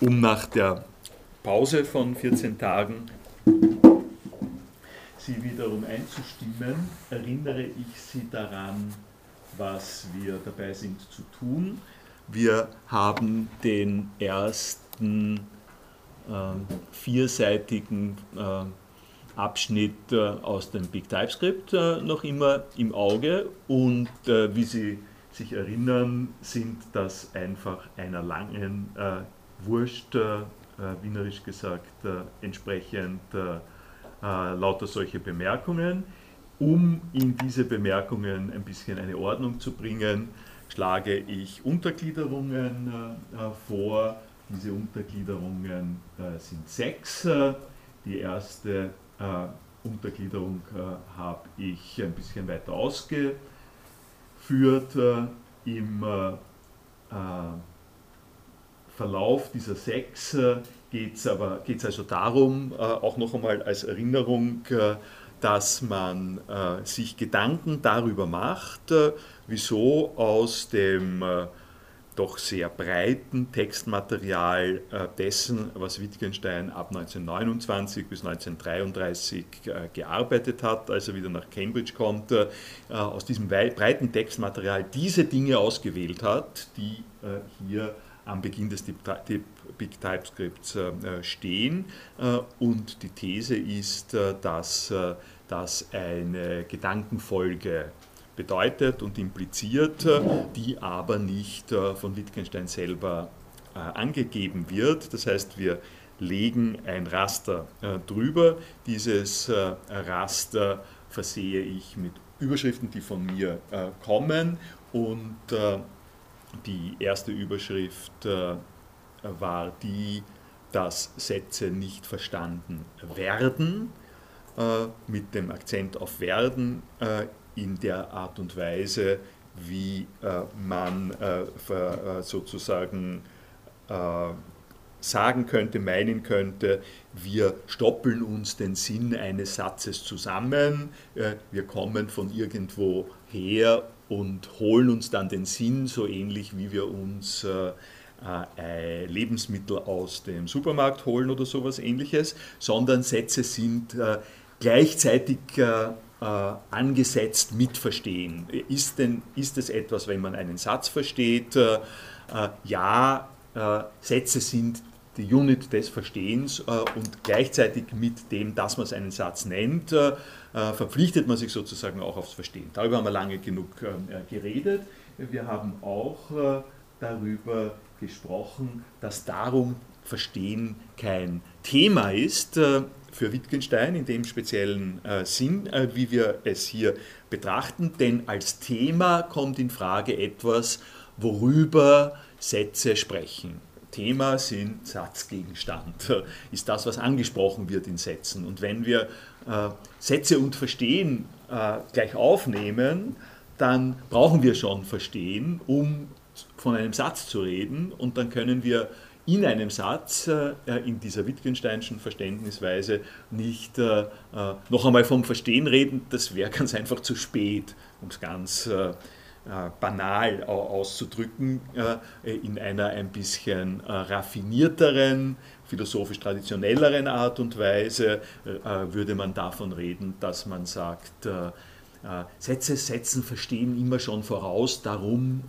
um nach der Pause von 14 Tagen Sie wiederum einzustimmen, erinnere ich Sie daran, was wir dabei sind zu tun. Wir haben den ersten äh, vierseitigen äh, Abschnitt äh, aus dem Big TypeScript äh, noch immer im Auge und äh, wie Sie sich erinnern, sind das einfach einer langen äh, Wurst, äh, wienerisch gesagt, entsprechend lauter solche Bemerkungen. Um in diese Bemerkungen ein bisschen eine Ordnung zu bringen, schlage ich Untergliederungen vor. Diese Untergliederungen sind sechs. Die erste äh, Untergliederung äh, habe ich ein bisschen weiter ausgeführt. Äh, Im äh, äh, Verlauf dieser sechs äh, geht es aber geht's also darum, auch noch einmal als Erinnerung, dass man sich Gedanken darüber macht, wieso aus dem doch sehr breiten Textmaterial äh, dessen, was Wittgenstein ab 1929 bis 1933 äh, gearbeitet hat, als er wieder nach Cambridge kommt, äh, aus diesem breiten Textmaterial diese Dinge ausgewählt hat, die hier am Beginn des Big TypeScripts stehen. Und die These ist, dass das eine Gedankenfolge bedeutet und impliziert, die aber nicht äh, von Wittgenstein selber äh, angegeben wird. Das heißt, wir legen ein Raster äh, drüber. Dieses Raster versehe ich mit Überschriften, die von mir kommen. Und die erste Überschrift war die, dass Sätze nicht verstanden werden, mit dem Akzent auf werden in der Art und Weise, wie äh, man äh, äh, sozusagen sagen könnte, meinen könnte, wir stoppeln uns den Sinn eines Satzes zusammen, wir kommen von irgendwo her und holen uns dann den Sinn, so ähnlich wie wir uns Lebensmittel aus dem Supermarkt holen oder sowas ähnliches, sondern Sätze sind gleichzeitig äh, angesetzt mit Verstehen. Ist, denn, ist es etwas, wenn man einen Satz versteht? Äh, äh ja, äh, Sätze sind die Unit des Verstehens äh, und gleichzeitig mit dem, dass man einen Satz nennt, äh, verpflichtet man sich sozusagen auch aufs Verstehen. Darüber haben wir lange genug geredet. Wir haben auch darüber gesprochen, dass darum Verstehen kein Thema ist, für Wittgenstein in dem speziellen äh, Sinn, äh, wie wir es hier betrachten, denn als Thema kommt in Frage etwas, worüber Sätze sprechen. Thema sind Satzgegenstand, ist das, was angesprochen wird in Sätzen. Und wenn wir äh, Sätze und Verstehen äh, gleich aufnehmen, dann brauchen wir schon Verstehen, um von einem Satz zu reden. Und dann können wir in einem Satz äh, in dieser Wittgensteinschen Verständnisweise nicht äh, äh, noch einmal vom Verstehen reden, das wäre ganz einfach zu spät, um es ganz banal auszudrücken, in einer ein bisschen raffinierteren, philosophisch traditionelleren Art und Weise würde man davon reden, dass man sagt, Sätze setzen Verstehen immer schon voraus, darum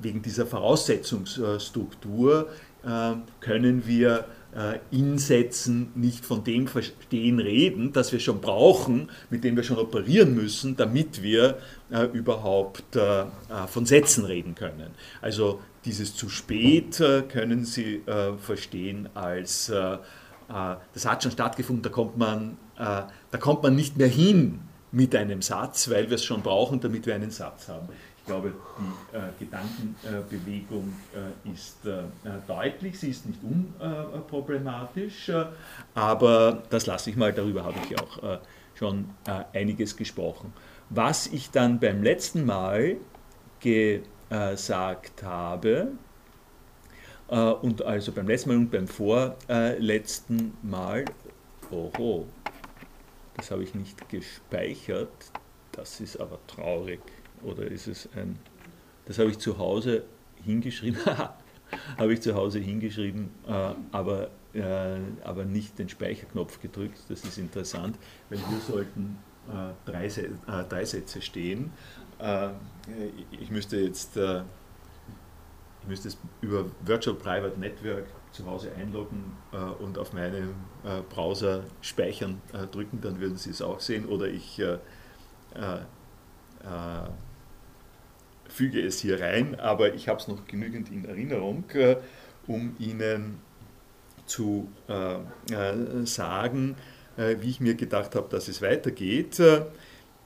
wegen dieser Voraussetzungsstruktur äh, können wir äh, in Sätzen nicht von dem Verstehen reden, das wir schon brauchen, mit dem wir schon operieren müssen, damit wir äh, überhaupt von Sätzen reden können. Also dieses zu spät können Sie verstehen als, das hat schon stattgefunden, da kommt man, da kommt man nicht mehr hin mit einem Satz, weil wir es schon brauchen, damit wir einen Satz haben glaube, die äh, Gedankenbewegung äh, ist äh, deutlich, sie ist nicht unproblematisch, äh, aber das lasse ich mal, darüber habe ich auch äh, schon äh, einiges gesprochen. Was ich dann beim letzten Mal gesagt habe, und also beim letzten Mal und beim vorletzten Mal, oho, das habe ich nicht gespeichert, das ist aber traurig. Oder ist es ein, das habe ich zu Hause hingeschrieben, habe ich zu Hause hingeschrieben, äh, aber, äh, aber nicht den Speicherknopf gedrückt. Das ist interessant, weil hier sollten äh, drei, äh, drei Sätze stehen. Äh, ich müsste jetzt ich müsste es über Virtual Private Network zu Hause einloggen äh, und auf meinem äh, Browser speichern äh, drücken, dann würden Sie es auch sehen. Oder ich füge es hier rein, aber ich habe es noch genügend in Erinnerung, um Ihnen zu sagen, wie ich mir gedacht habe, dass es weitergeht.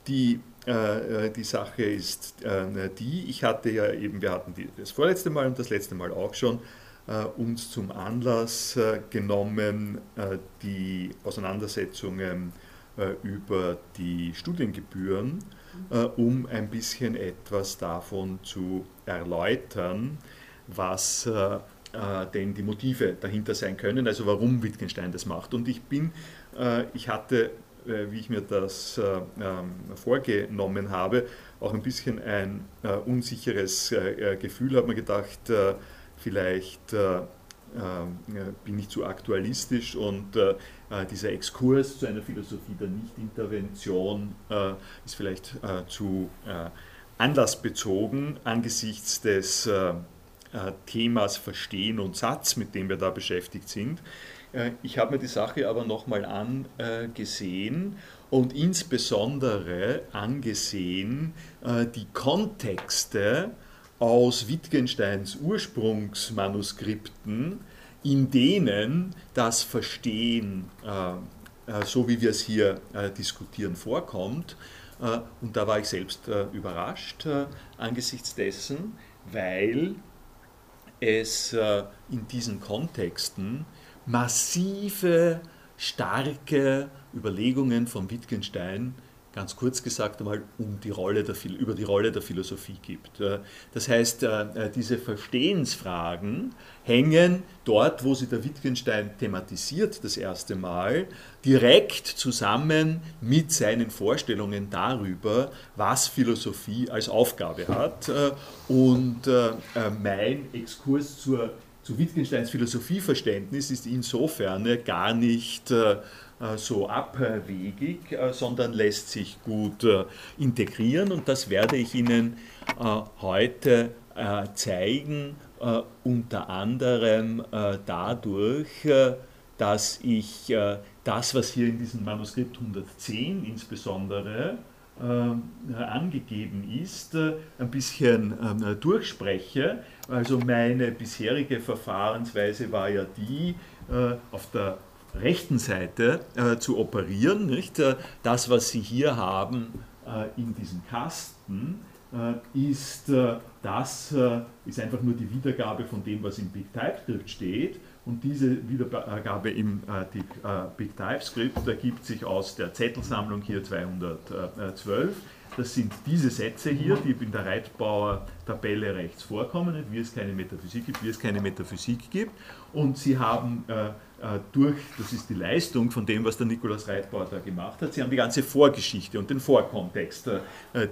Die äh, die Sache ist äh, die, ich hatte ja eben, wir hatten das vorletzte Mal und das letzte Mal auch schon, äh, uns zum Anlass genommen, die Auseinandersetzungen über die Studiengebühren, um ein bisschen etwas davon zu erläutern, was denn die Motive dahinter sein können, also warum Wittgenstein das macht. Und ich bin, ich hatte äh, wie ich mir das äh, ähm, vorgenommen habe, auch ein bisschen ein äh, unsicheres Gefühl, habe mir gedacht, vielleicht bin ich zu aktualistisch und dieser Exkurs zu einer Philosophie der Nichtintervention ist vielleicht zu anlassbezogen angesichts des Themas Verstehen und Satz, mit dem wir da beschäftigt sind. Äh, ich habe mir die Sache aber nochmal angesehen und insbesondere angesehen äh, die Kontexte aus Wittgensteins Ursprungsmanuskripten, in denen das Verstehen, äh, so wie wir es hier diskutieren, vorkommt. Und da war ich selbst überrascht angesichts dessen, weil es in diesen Kontexten massive, starke Überlegungen von Wittgenstein, ganz kurz gesagt einmal, um die Rolle der, über die Rolle der Philosophie gibt. Äh, das heißt, äh, äh, diese Verstehensfragen hängen dort, wo sie der Wittgenstein thematisiert, das erste Mal, direkt zusammen mit seinen Vorstellungen darüber, was Philosophie als Aufgabe hat. Und mein Exkurs zur zu Wittgensteins Philosophieverständnis ist insofern gar nicht äh, so abwegig, äh, sondern lässt sich gut äh, integrieren. Und das werde ich Ihnen heute zeigen, unter anderem dadurch, dass ich das, was hier in diesem Manuskript 110 insbesondere angegeben ist, ein bisschen ähm, durchspreche also meine bisherige Verfahrensweise war ja die, äh, auf der rechten Seite äh, zu operieren. Nicht? Äh, das, was Sie hier haben in diesem Kasten, ist das ist einfach nur die Wiedergabe von dem, was im Big TypeScript steht. Und diese Wiedergabe im Big TypeScript ergibt sich aus der Zettelsammlung hier 212 das sind diese Sätze hier, die in der Reitbauer-Tabelle rechts vorkommen, wie es keine Metaphysik gibt, wie es keine Metaphysik gibt. Und sie haben äh, äh, durch, das ist die Leistung von dem, was der Nikolaus Reitbauer da gemacht hat, sie haben die ganze Vorgeschichte und den Vorkontext äh,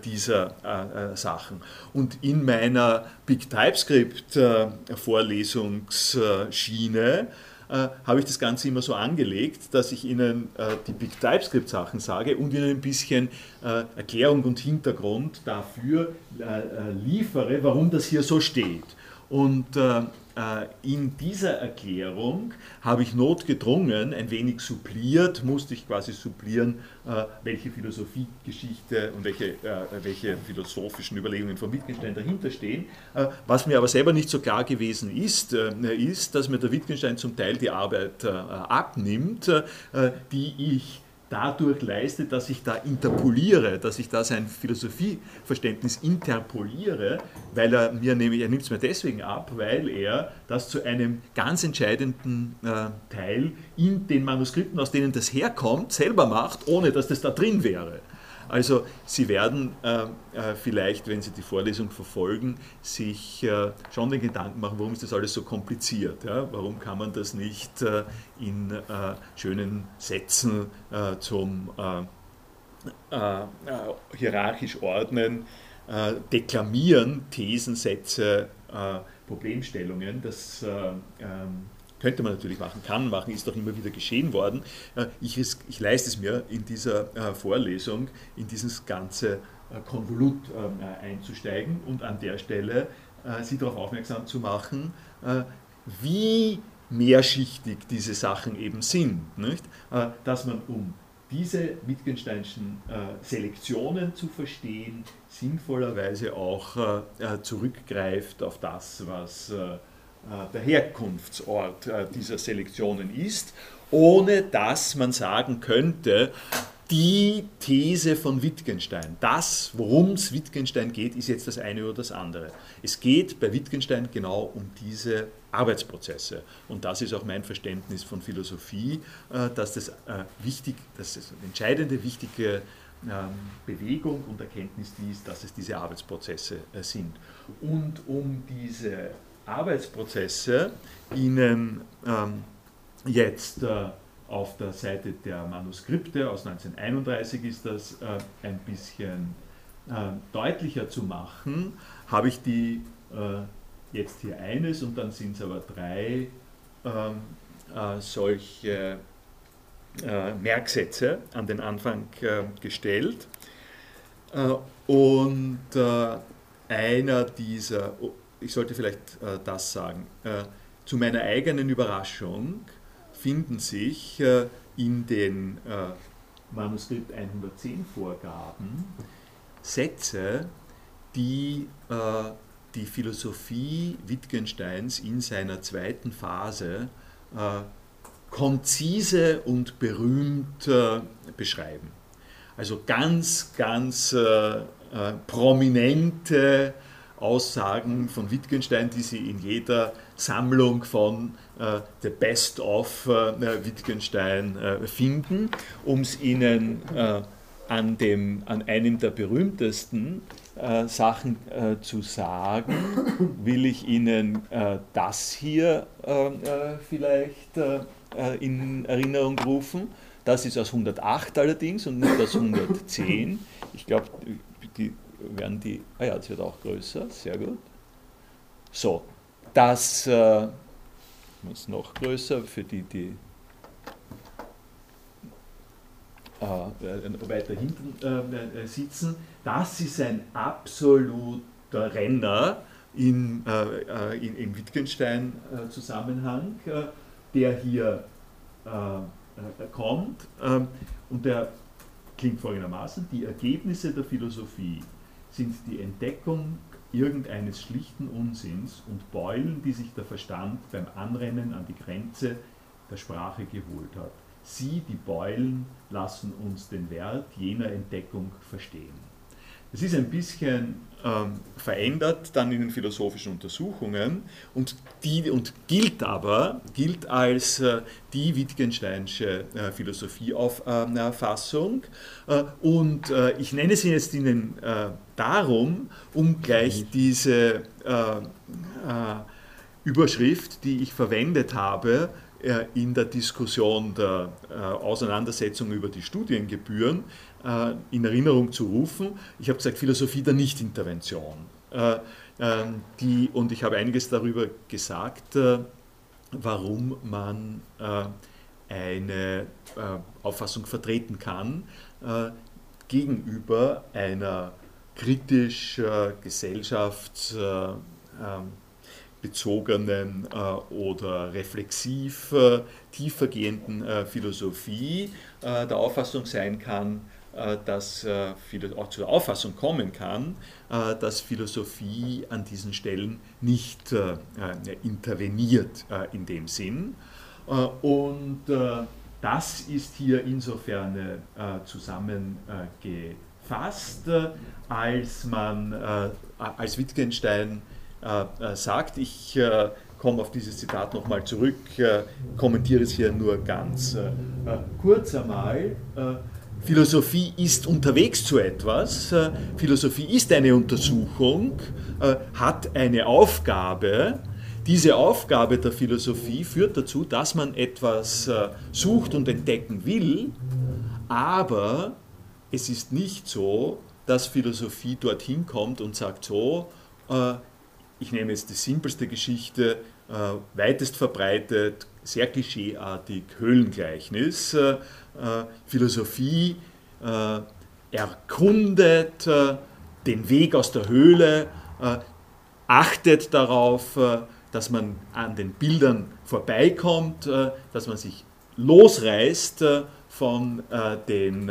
dieser äh, äh, Sachen. Und in meiner Big TypeScript äh, Vorlesungsschiene äh, habe ich das Ganze immer so angelegt, dass ich Ihnen äh, die Big TypeScript Sachen sage und Ihnen ein bisschen äh, Erklärung und Hintergrund dafür äh, äh, liefere, warum das hier so steht. Und äh, äh, in dieser Erklärung habe ich notgedrungen, ein wenig suppliert, musste ich quasi supplieren, äh, welche Philosophiegeschichte und welche, äh, welche philosophischen Überlegungen von Wittgenstein dahinter stehen. Was mir aber selber nicht so klar gewesen ist, ist, dass mir der Wittgenstein zum Teil die Arbeit abnimmt, die ich dadurch leistet, dass ich da interpoliere, dass ich da sein Philosophieverständnis interpoliere, weil er mir nämlich, er nimmt es mir deswegen ab, weil er das zu einem ganz entscheidenden äh, Teil in den Manuskripten, aus denen das herkommt, selber macht, ohne dass das da drin wäre. Also Sie werden äh, äh, vielleicht, wenn Sie die Vorlesung verfolgen, sich äh, schon den Gedanken machen, warum ist das alles so kompliziert? Ja? Warum kann man das nicht äh, in äh, schönen Sätzen äh, zum hierarchisch ordnen, deklamieren, Thesensätze Problemstellungen. Das ähm, könnte man natürlich machen, kann machen, ist doch immer wieder geschehen worden. Ich, ich leiste es mir in dieser Vorlesung, in dieses ganze Konvolut ähm, einzusteigen und an der Stelle Sie darauf aufmerksam zu machen, wie mehrschichtig diese Sachen eben sind. Nicht? Dass man um diese Wittgensteinschen äh, Selektionen zu verstehen, sinnvollerweise auch äh, äh zurückgreift auf das, was äh, äh der Herkunftsort äh, dieser Selektionen ist, ohne dass man sagen könnte, die These von Wittgenstein, das, worum es Wittgenstein geht, ist jetzt das eine oder das andere. Es geht bei Wittgenstein genau um diese Arbeitsprozesse. Und das ist auch mein Verständnis von Philosophie, äh, dass das, äh, wichtig, dass das entscheidende, wichtige ähm, Bewegung und Erkenntnis ist, dass es diese Arbeitsprozesse äh, sind. Und um diese Arbeitsprozesse Ihnen ähm, jetzt auf der Seite der Manuskripte aus 1931 ist das ein bisschen deutlicher zu machen, habe ich die jetzt hier eines und dann sind es aber drei ähm, äh, solche äh, Merksätze an den Anfang äh, gestellt. Äh, und äh, einer dieser, oh, ich sollte vielleicht äh, das sagen, zu meiner eigenen Überraschung finden sich in den Manuskript 110 Vorgaben Sätze, die die Philosophie Wittgensteins in seiner zweiten Phase äh, konzise und berühmt äh, beschreiben. Also ganz, ganz äh, äh prominente Aussagen von Wittgenstein, die Sie in jeder Sammlung von äh, The Best of äh, Wittgenstein finden, um es Ihnen an, dem, an einem der berühmtesten äh, Sachen äh, zu sagen, will ich Ihnen äh, das hier äh, äh, vielleicht äh, in Erinnerung rufen. Das ist aus 108 allerdings und nicht aus 110. Ich glaube, werden die, ah ja, das wird auch größer, sehr gut. So, das ist noch größer für die, die äh, weiter hinten äh, sitzen. Das ist ein absoluter Renner in, äh, in, im Wittgenstein-Zusammenhang, der hier kommt. Ähm, und der klingt folgendermaßen, die Ergebnisse der Philosophie sind die Entdeckung irgendeines schlichten Unsinns und Beulen, die sich der Verstand beim Anrennen an die Grenze der Sprache geholt hat. Sie, die Beulen, lassen uns den Wert jener Entdeckung verstehen. Es ist ein bisschen ähm, verändert dann in den philosophischen Untersuchungen und, die, und gilt aber gilt als äh, die Wittgensteinsche äh, Philosophieauffassung. Äh, und äh, ich nenne sie jetzt Ihnen äh, darum, um gleich diese äh, Überschrift, die ich verwendet habe, in der Diskussion der Auseinandersetzung über die Studiengebühren in Erinnerung zu rufen. Ich habe gesagt, Philosophie der Nichtintervention. Ähm, die, und ich habe einiges darüber gesagt, warum man eine Auffassung vertreten kann gegenüber einer kritisch gesellschafts- ähm, äh, oder reflexiv äh, tiefergehenden äh, Philosophie äh, der Auffassung sein kann, äh, dass äh, auch zur Auffassung kommen kann, dass Philosophie an diesen Stellen nicht interveniert in dem Sinn. und das ist hier insofern zusammengefasst, als man als Wittgenstein äh, äh, sagt. Ich äh, komme auf dieses Zitat nochmal zurück, kommentiere es hier nur ganz kurz einmal. Philosophie ist unterwegs zu etwas, Philosophie ist eine Untersuchung, hat eine Aufgabe. Diese Aufgabe der Philosophie führt dazu, dass man etwas sucht und entdecken will, aber es ist nicht so, dass Philosophie dorthin kommt und sagt so, ich nehme jetzt die simpelste Geschichte, äh, weitest verbreitet, sehr klischeeartig, Höhlengleichnis. Äh, Philosophie erkundet den Weg aus der Höhle, achtet darauf, dass man an den Bildern vorbeikommt, dass man sich losreißt von den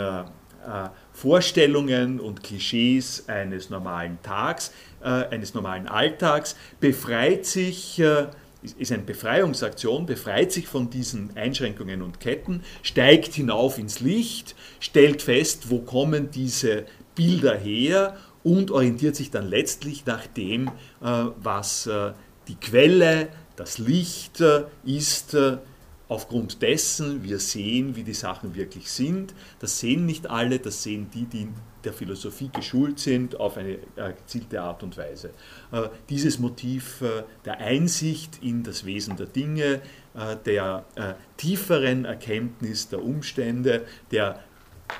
Vorstellungen und Klischees eines normalen Tags, äh, eines normalen Alltags, befreit sich, äh, ist eine Befreiungsaktion, befreit sich von diesen Einschränkungen und Ketten, steigt hinauf ins Licht, stellt fest, wo kommen diese Bilder her und orientiert sich dann letztlich nach dem, äh, was äh, die Quelle, das Licht äh, ist, aufgrund dessen wir sehen, wie die Sachen wirklich sind. Das sehen nicht alle, das sehen die, die der Philosophie geschult sind, auf eine äh, gezielte Art und Weise. Äh, dieses Motiv äh, der Einsicht in das Wesen der Dinge, der tieferen Erkenntnis der Umstände, der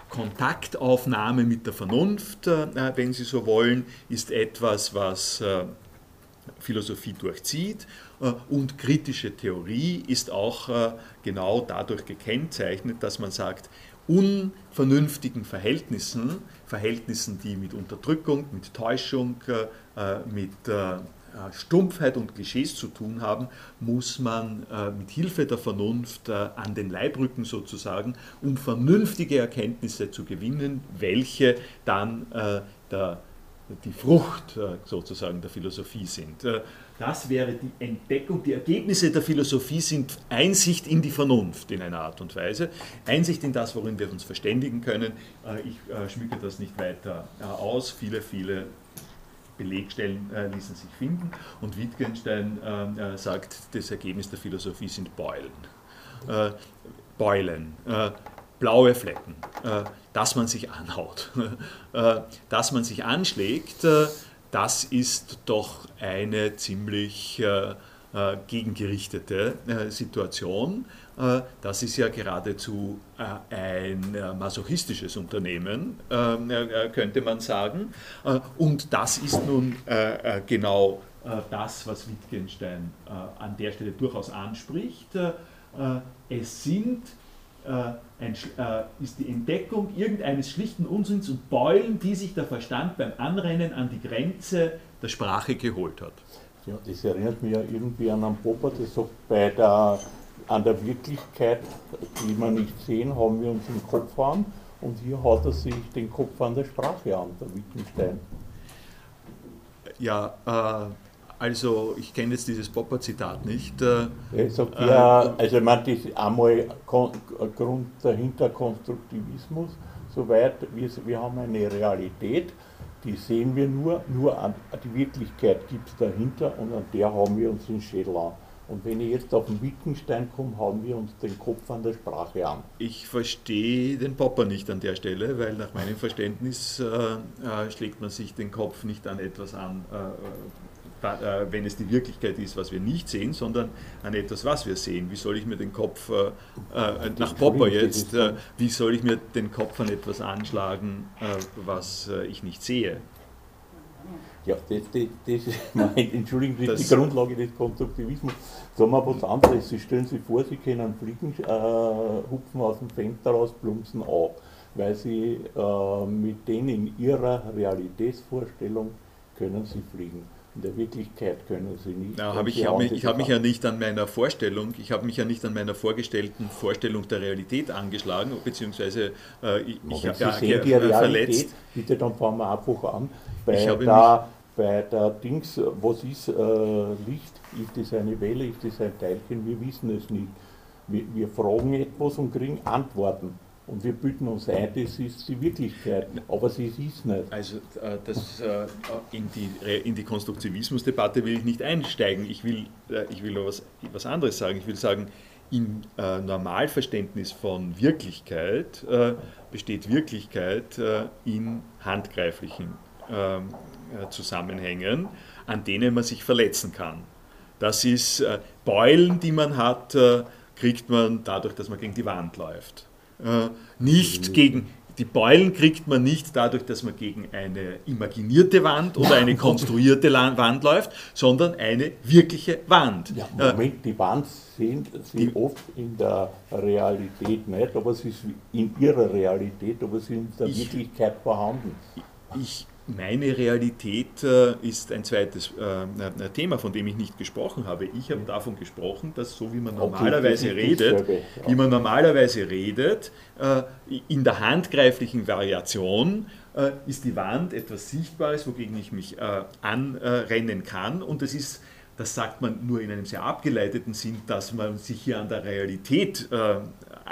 Kontaktaufnahme mit der Vernunft, wenn Sie so wollen, ist etwas, was Philosophie durchzieht und kritische Theorie ist auch genau dadurch gekennzeichnet, dass man sagt, unvernünftigen Verhältnissen, Verhältnissen, die mit Unterdrückung, mit Täuschung, äh, mit Stumpfheit und Klischees zu tun haben, muss man mit Hilfe der Vernunft an den Leib rücken sozusagen, um vernünftige Erkenntnisse zu gewinnen, welche dann der, die Frucht sozusagen der Philosophie sind. Das wäre die Entdeckung. Die Ergebnisse der Philosophie sind Einsicht in die Vernunft in einer Art und Weise, Einsicht in das, worin wir uns verständigen können. Äh, ich äh, schmücke das nicht weiter äh, aus. Viele, viele Belegstellen ließen sich finden. Und Wittgenstein sagt, das Ergebnis der Philosophie sind Beulen. Beulen, blaue Flecken, dass man sich anhaut, dass man sich anschlägt das ist doch eine ziemlich äh, äh, gegengerichtete äh, Situation. Äh, das ist ja geradezu äh, ein äh, masochistisches Unternehmen, könnte man sagen. und das ist nun genau das, was Wittgenstein an der Stelle durchaus anspricht. es sind ein, äh, ist die Entdeckung irgendeines schlichten Unsinns und Beulen, die sich der Verstand beim Anrennen an die Grenze der Sprache geholt hat. Ja, das erinnert mich ja irgendwie an einen Popper, der sagt, bei der, an der Wirklichkeit, die wir nicht sehen, haben wir uns im Kopf an und hier hat er sich den Kopf an der Sprache an, der Wittgenstein. Ja, äh, also ich kenne jetzt dieses Popper-Zitat nicht. Äh, ich sag, ja, äh, also ich meine, das ist einmal Grund dahinter Konstruktivismus, soweit wir, wir haben eine Realität, die sehen wir nur, nur an, die Wirklichkeit gibt es dahinter und an der haben wir uns den Schädel an. Und wenn ich jetzt auf den Wittgenstein komme, haben wir uns den Kopf an der Sprache an. Ich verstehe den Popper nicht an der Stelle, weil nach meinem Verständnis äh, äh, schlägt man sich den Kopf nicht an etwas an, äh, äh, wenn es die Wirklichkeit ist, was wir nicht sehen, sondern an etwas, was wir sehen. Wie soll ich mir den Kopf, äh, äh nach Popper jetzt, äh, wie soll ich mir den Kopf an etwas anschlagen, äh, was äh, ich nicht sehe? Ja, das, das, das mein, Entschuldigung, das, das ist die Grundlage des Konstruktivismus. Sagen wir was anderes. Sie stellen sich vor, Sie können fliegen, hupfen aus dem Fenster raus, plumpsen auf, weil Sie mit denen in Ihrer Realitätsvorstellung können Sie fliegen in der Wirklichkeit können sie nicht. Ja, hab ich habe mich, hab mich, ja nicht an meiner Vorstellung, ich habe mich ja nicht an meiner vorgestellten Vorstellung der Realität angeschlagen, beziehungsweise äh, ich, ich habe ja, sehen die Realität, verletzt. Bitte, dann fangen wir einfach an. Bei, der, bei der Dings, was ist äh, Licht? Ist es eine Welle? Ist es ein Teilchen? Wir wissen es nicht. Wir, wir fragen etwas und kriegen Antworten. Und wir bilden uns ein, das ist die Wirklichkeit, aber sie ist nicht. Also äh, das, äh, in die, in die Konstruktivismusdebatte will ich nicht einsteigen. Ich will, äh, ich will was, was anderes sagen. Ich will sagen, im Normalverständnis von Wirklichkeit besteht Wirklichkeit in handgreiflichen ähm, Zusammenhängen, an denen man sich verletzen kann. Das ist Beulen, die man hat, kriegt man dadurch, dass man gegen die Wand läuft. Äh, nicht gegen die Beulen kriegt man nicht dadurch, dass man gegen eine imaginierte Wand oder eine konstruierte Wand läuft, sondern eine wirkliche Wand. Ja, Moment, die Wand sehen Sie oft in der Realität nicht, aber sie ist in ihrer Realität, aber sie ist in der ich, Wirklichkeit vorhanden. Ich meine Realität äh, ist ein zweites äh, Thema, von dem ich nicht gesprochen habe. Ich habe davon gesprochen, dass so wie man normalerweise redet, wie man normalerweise redet, äh, in der handgreiflichen Variation ist die Wand etwas Sichtbares, wogegen ich mich anrennen kann. Und es ist das sagt man nur in einem sehr abgeleiteten Sinn, dass man sich hier an der Realität äh,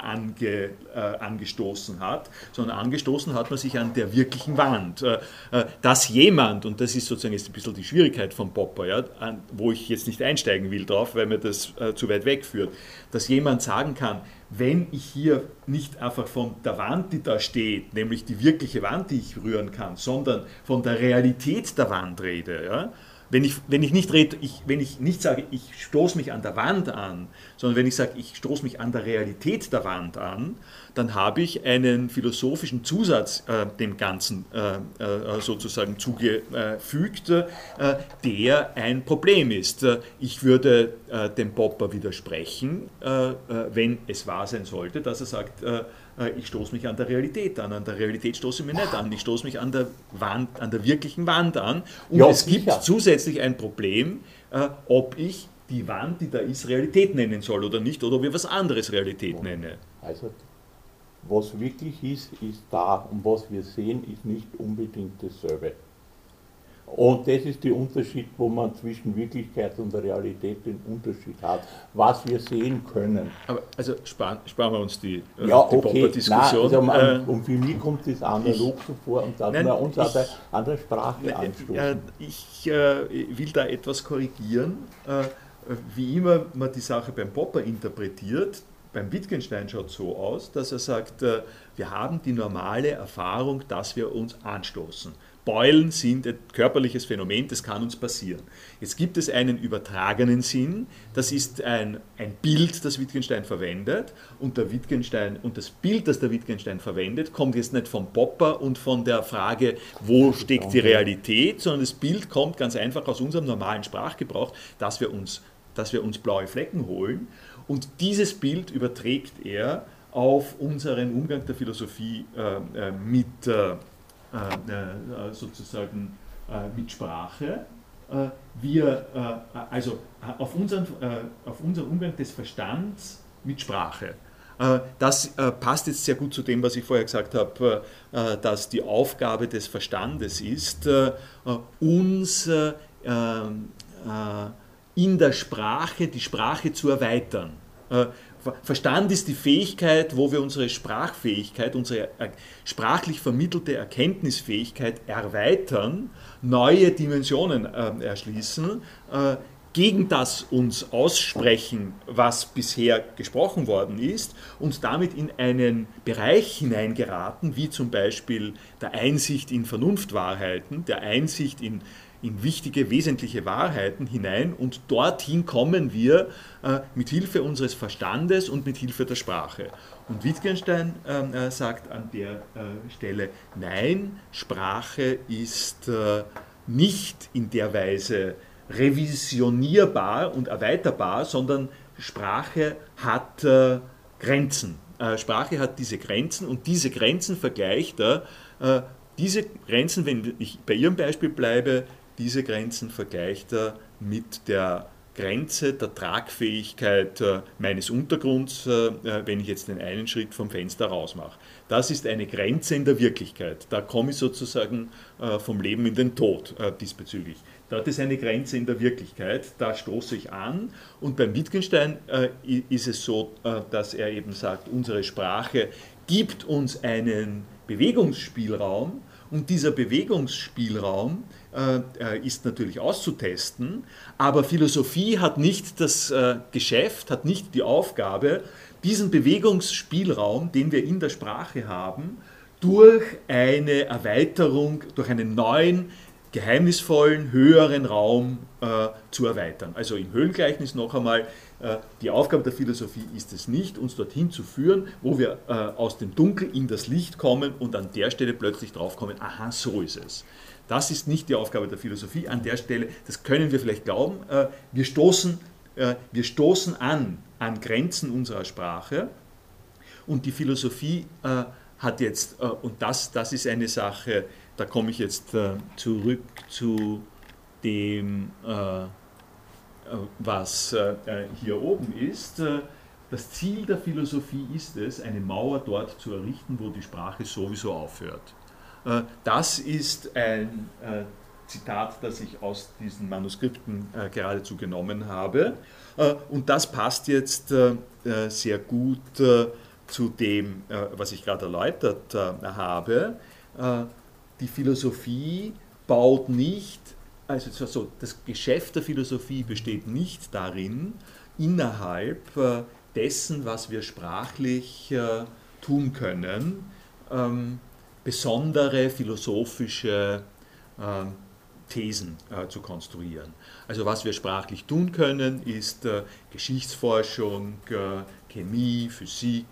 ange, äh, angestoßen hat, sondern angestoßen hat man sich an der wirklichen Wand. Äh, äh, dass jemand, und das ist sozusagen jetzt ein bisschen die Schwierigkeit von Popper, ja, an, wo ich jetzt nicht einsteigen will drauf, weil mir das äh, zu weit wegführt, dass jemand sagen kann, wenn ich hier nicht einfach von der Wand, die da steht, nämlich die wirkliche Wand, die ich rühren kann, sondern von der Realität der Wand rede, ja, wenn ich, wenn ich nicht rede, ich, wenn ich nicht sage, ich stoße mich an der Wand an, sondern wenn ich sage, ich stoße mich an der Realität der Wand an, dann habe ich einen philosophischen Zusatz äh, dem Ganzen äh, äh, sozusagen zugefügt, äh, der ein Problem ist. Ich würde äh, dem Popper widersprechen, äh, wenn es wahr sein sollte, dass er sagt, ich stoße mich an der Realität an. An der Realität stoße ich mich nicht an. Ich stoße mich an der Wand, an der wirklichen Wand an. Und ja, es sicher. gibt zusätzlich ein Problem, äh, ob ich die Wand, die da ist, Realität nennen soll oder nicht, oder ob ich was anderes Realität ja. nenne. Also, was wirklich ist, ist da und was wir sehen, ist nicht unbedingt dasselbe. Und das ist der Unterschied, wo man zwischen Wirklichkeit und Realität den Unterschied hat, was wir sehen können. Aber also sparen, sparen wir uns die, äh, ja, die okay. Diskussion. Also man, äh, und für mich kommt das analog so vor und da wir uns ich, an der Sprache anstoßen. Äh, ich äh, will da etwas korrigieren. Äh, wie immer man die Sache beim Popper interpretiert, beim Wittgenstein schaut es so aus, dass er sagt, äh, wir haben die normale Erfahrung, dass wir uns anstoßen. Beulen sind ein körperliches Phänomen, das kann uns passieren. Jetzt gibt es einen übertragenen Sinn, das ist ein, ein Bild, das Wittgenstein verwendet. Und, der Wittgenstein, und das Bild, das der Wittgenstein verwendet, kommt jetzt nicht vom Popper und von der Frage, wo steckt die Realität, sondern das Bild kommt ganz einfach aus unserem normalen Sprachgebrauch, dass wir uns, dass wir uns blaue Flecken holen. Und dieses Bild überträgt er auf unseren Umgang der Philosophie äh, äh mit äh, sozusagen äh, mit Sprache. wir, also auf unseren, auf unseren Umgang des Verstands mit Sprache. Das passt jetzt sehr gut zu dem, was ich vorher gesagt habe, dass die Aufgabe des Verstandes ist, uns in der Sprache die Sprache zu erweitern. Verstand ist die Fähigkeit, wo wir unsere Sprachfähigkeit, unsere sprachlich vermittelte Erkenntnisfähigkeit erweitern, neue Dimensionen äh, erschließen, äh, gegen das uns aussprechen, was bisher gesprochen worden ist, und damit in einen Bereich hineingeraten, wie zum Beispiel der Einsicht in Vernunftwahrheiten, der Einsicht in in wichtige, wesentliche Wahrheiten hinein und dorthin kommen wir äh, mit Hilfe unseres Verstandes und mit Hilfe der Sprache. Und Wittgenstein ähm, äh, sagt an der äh, Stelle, nein, Sprache ist äh, nicht in der Weise revisionierbar und erweiterbar, sondern Sprache hat äh, Grenzen. Äh, Sprache hat diese Grenzen und diese Grenzen vergleicht er diese Grenzen, wenn ich bei Ihrem Beispiel bleibe, diese Grenzen vergleicht er mit der Grenze der Tragfähigkeit äh, meines Untergrunds, äh, äh, wenn ich jetzt den einen Schritt vom Fenster raus mache. Das ist eine Grenze in der Wirklichkeit. Da komme ich sozusagen vom Leben in den Tod diesbezüglich. Dort ist eine Grenze in der Wirklichkeit, da stoße ich an. Und beim Wittgenstein ist es so, dass er eben sagt, unsere Sprache gibt uns einen Bewegungsspielraum und dieser Bewegungsspielraum ist natürlich auszutesten, aber Philosophie hat nicht das äh, Geschäft, hat nicht die Aufgabe, diesen Bewegungsspielraum, den wir in der Sprache haben, durch eine Erweiterung, durch einen neuen, geheimnisvollen, höheren Raum äh, zu erweitern. Also im Höhlengleichnis noch einmal, die Aufgabe der Philosophie ist es nicht, uns dorthin zu führen, wo wir aus dem Dunkel in das Licht kommen und an der Stelle plötzlich draufkommen, aha, so ist es. Das ist nicht die Aufgabe der Philosophie. An der Stelle, das können wir vielleicht glauben, wir stoßen, wir stoßen an an Grenzen unserer Sprache und die Philosophie hat jetzt, und das, das ist eine Sache, da komme ich jetzt zurück zu dem äh, was äh, hier oben ist. Äh, das Ziel der Philosophie ist es, eine Mauer dort zu errichten, wo die Sprache sowieso aufhört. Das ist ein Zitat, das ich aus diesen Manuskripten geradezu genommen habe. Und das passt jetzt sehr gut zu dem, was ich gerade erläutert habe. Die Philosophie baut nicht also so, das Geschäft der Philosophie besteht nicht darin, innerhalb äh, dessen, was wir sprachlich äh, tun können, ähm, besondere philosophische ähm, Thesen äh, zu konstruieren. Also was wir sprachlich tun können, ist Geschichtsforschung, Chemie, Physik,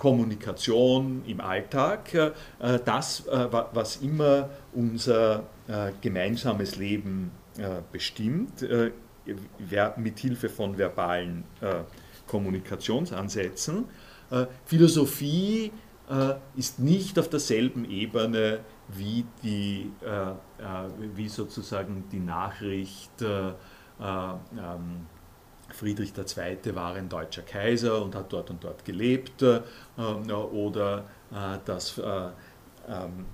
Kommunikation im Alltag, das, was immer unser äh, gemeinsames Leben äh, bestimmt, äh, mit Hilfe von verbalen Kommunikationsansätzen. Philosophie ist nicht auf derselben Ebene wie, die, wie sozusagen die Nachricht, ähm, Friedrich II. war ein deutscher Kaiser und hat dort und dort gelebt, oder dass ähm,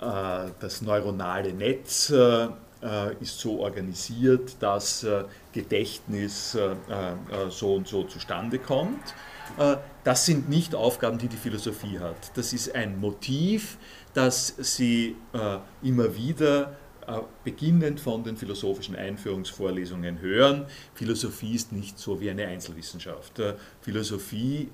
äh, das neuronale Netz äh, ist so organisiert, dass äh, Gedächtnis so und so zustande kommt. Das sind nicht Aufgaben, die die Philosophie hat. Das ist ein Motiv, das sie immer wieder beginnend von den philosophischen Einführungsvorlesungen hören. Philosophie ist nicht so wie eine Einzelwissenschaft. Philosophie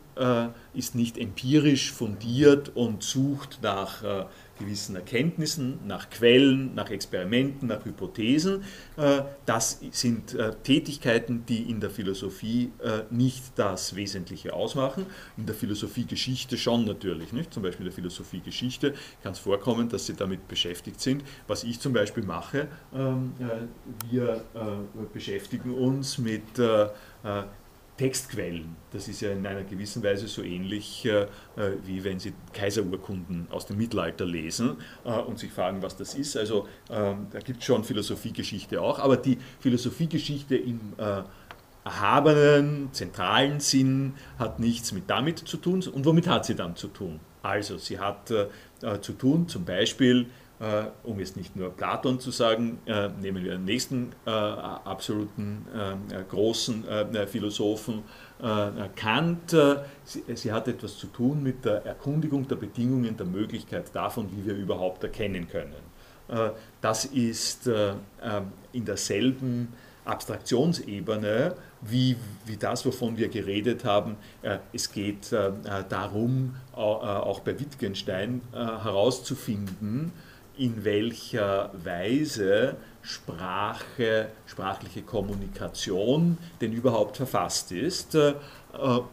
ist nicht empirisch fundiert und sucht nach gewissen Erkenntnissen, nach Quellen, nach Experimenten, nach Hypothesen. Äh, das sind äh, Tätigkeiten, die in der Philosophie äh, nicht das Wesentliche ausmachen. In der Philosophiegeschichte schon natürlich. Nicht? Zum Beispiel in der Philosophiegeschichte kann es vorkommen, dass sie damit beschäftigt sind. Was ich zum Beispiel mache, ähm, wir beschäftigen uns mit Textquellen. Das ist ja in einer gewissen Weise so ähnlich, äh, wie wenn Sie Kaiserurkunden aus dem Mittelalter lesen äh, und sich fragen, was das ist. Also ähm, da gibt es schon Philosophiegeschichte auch, aber die Philosophiegeschichte im äh, erhabenen, zentralen Sinn hat nichts mit damit zu tun. Und womit hat sie dann zu tun? Also sie hat äh, zu tun zum Beispiel äh, um jetzt nicht nur Platon zu sagen, äh, nehmen wir den nächsten äh, absoluten großen Philosophen, Kant. Sie, sie, hat etwas zu tun mit der Erkundigung der Bedingungen, der Möglichkeit davon, wie wir überhaupt erkennen können. Das ist in derselben Abstraktionsebene wie, wie das, wovon wir geredet haben. Es geht darum, auch bei Wittgenstein herauszufinden, in welcher Weise Sprache, sprachliche Kommunikation denn überhaupt verfasst ist. Äh,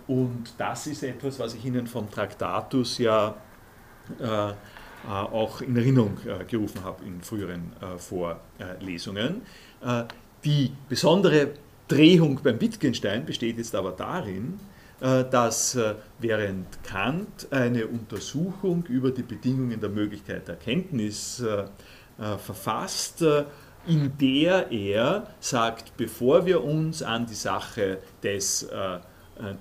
und das ist etwas, was ich Ihnen vom Traktatus ja äh, äh, auch in Erinnerung gerufen habe in früheren Vorlesungen. Die besondere Drehung beim Wittgenstein besteht jetzt aber darin, dass äh, während Kant eine Untersuchung über die Bedingungen der Möglichkeit der Erkenntnis äh, verfasst, in der er sagt, bevor wir uns an die Sache des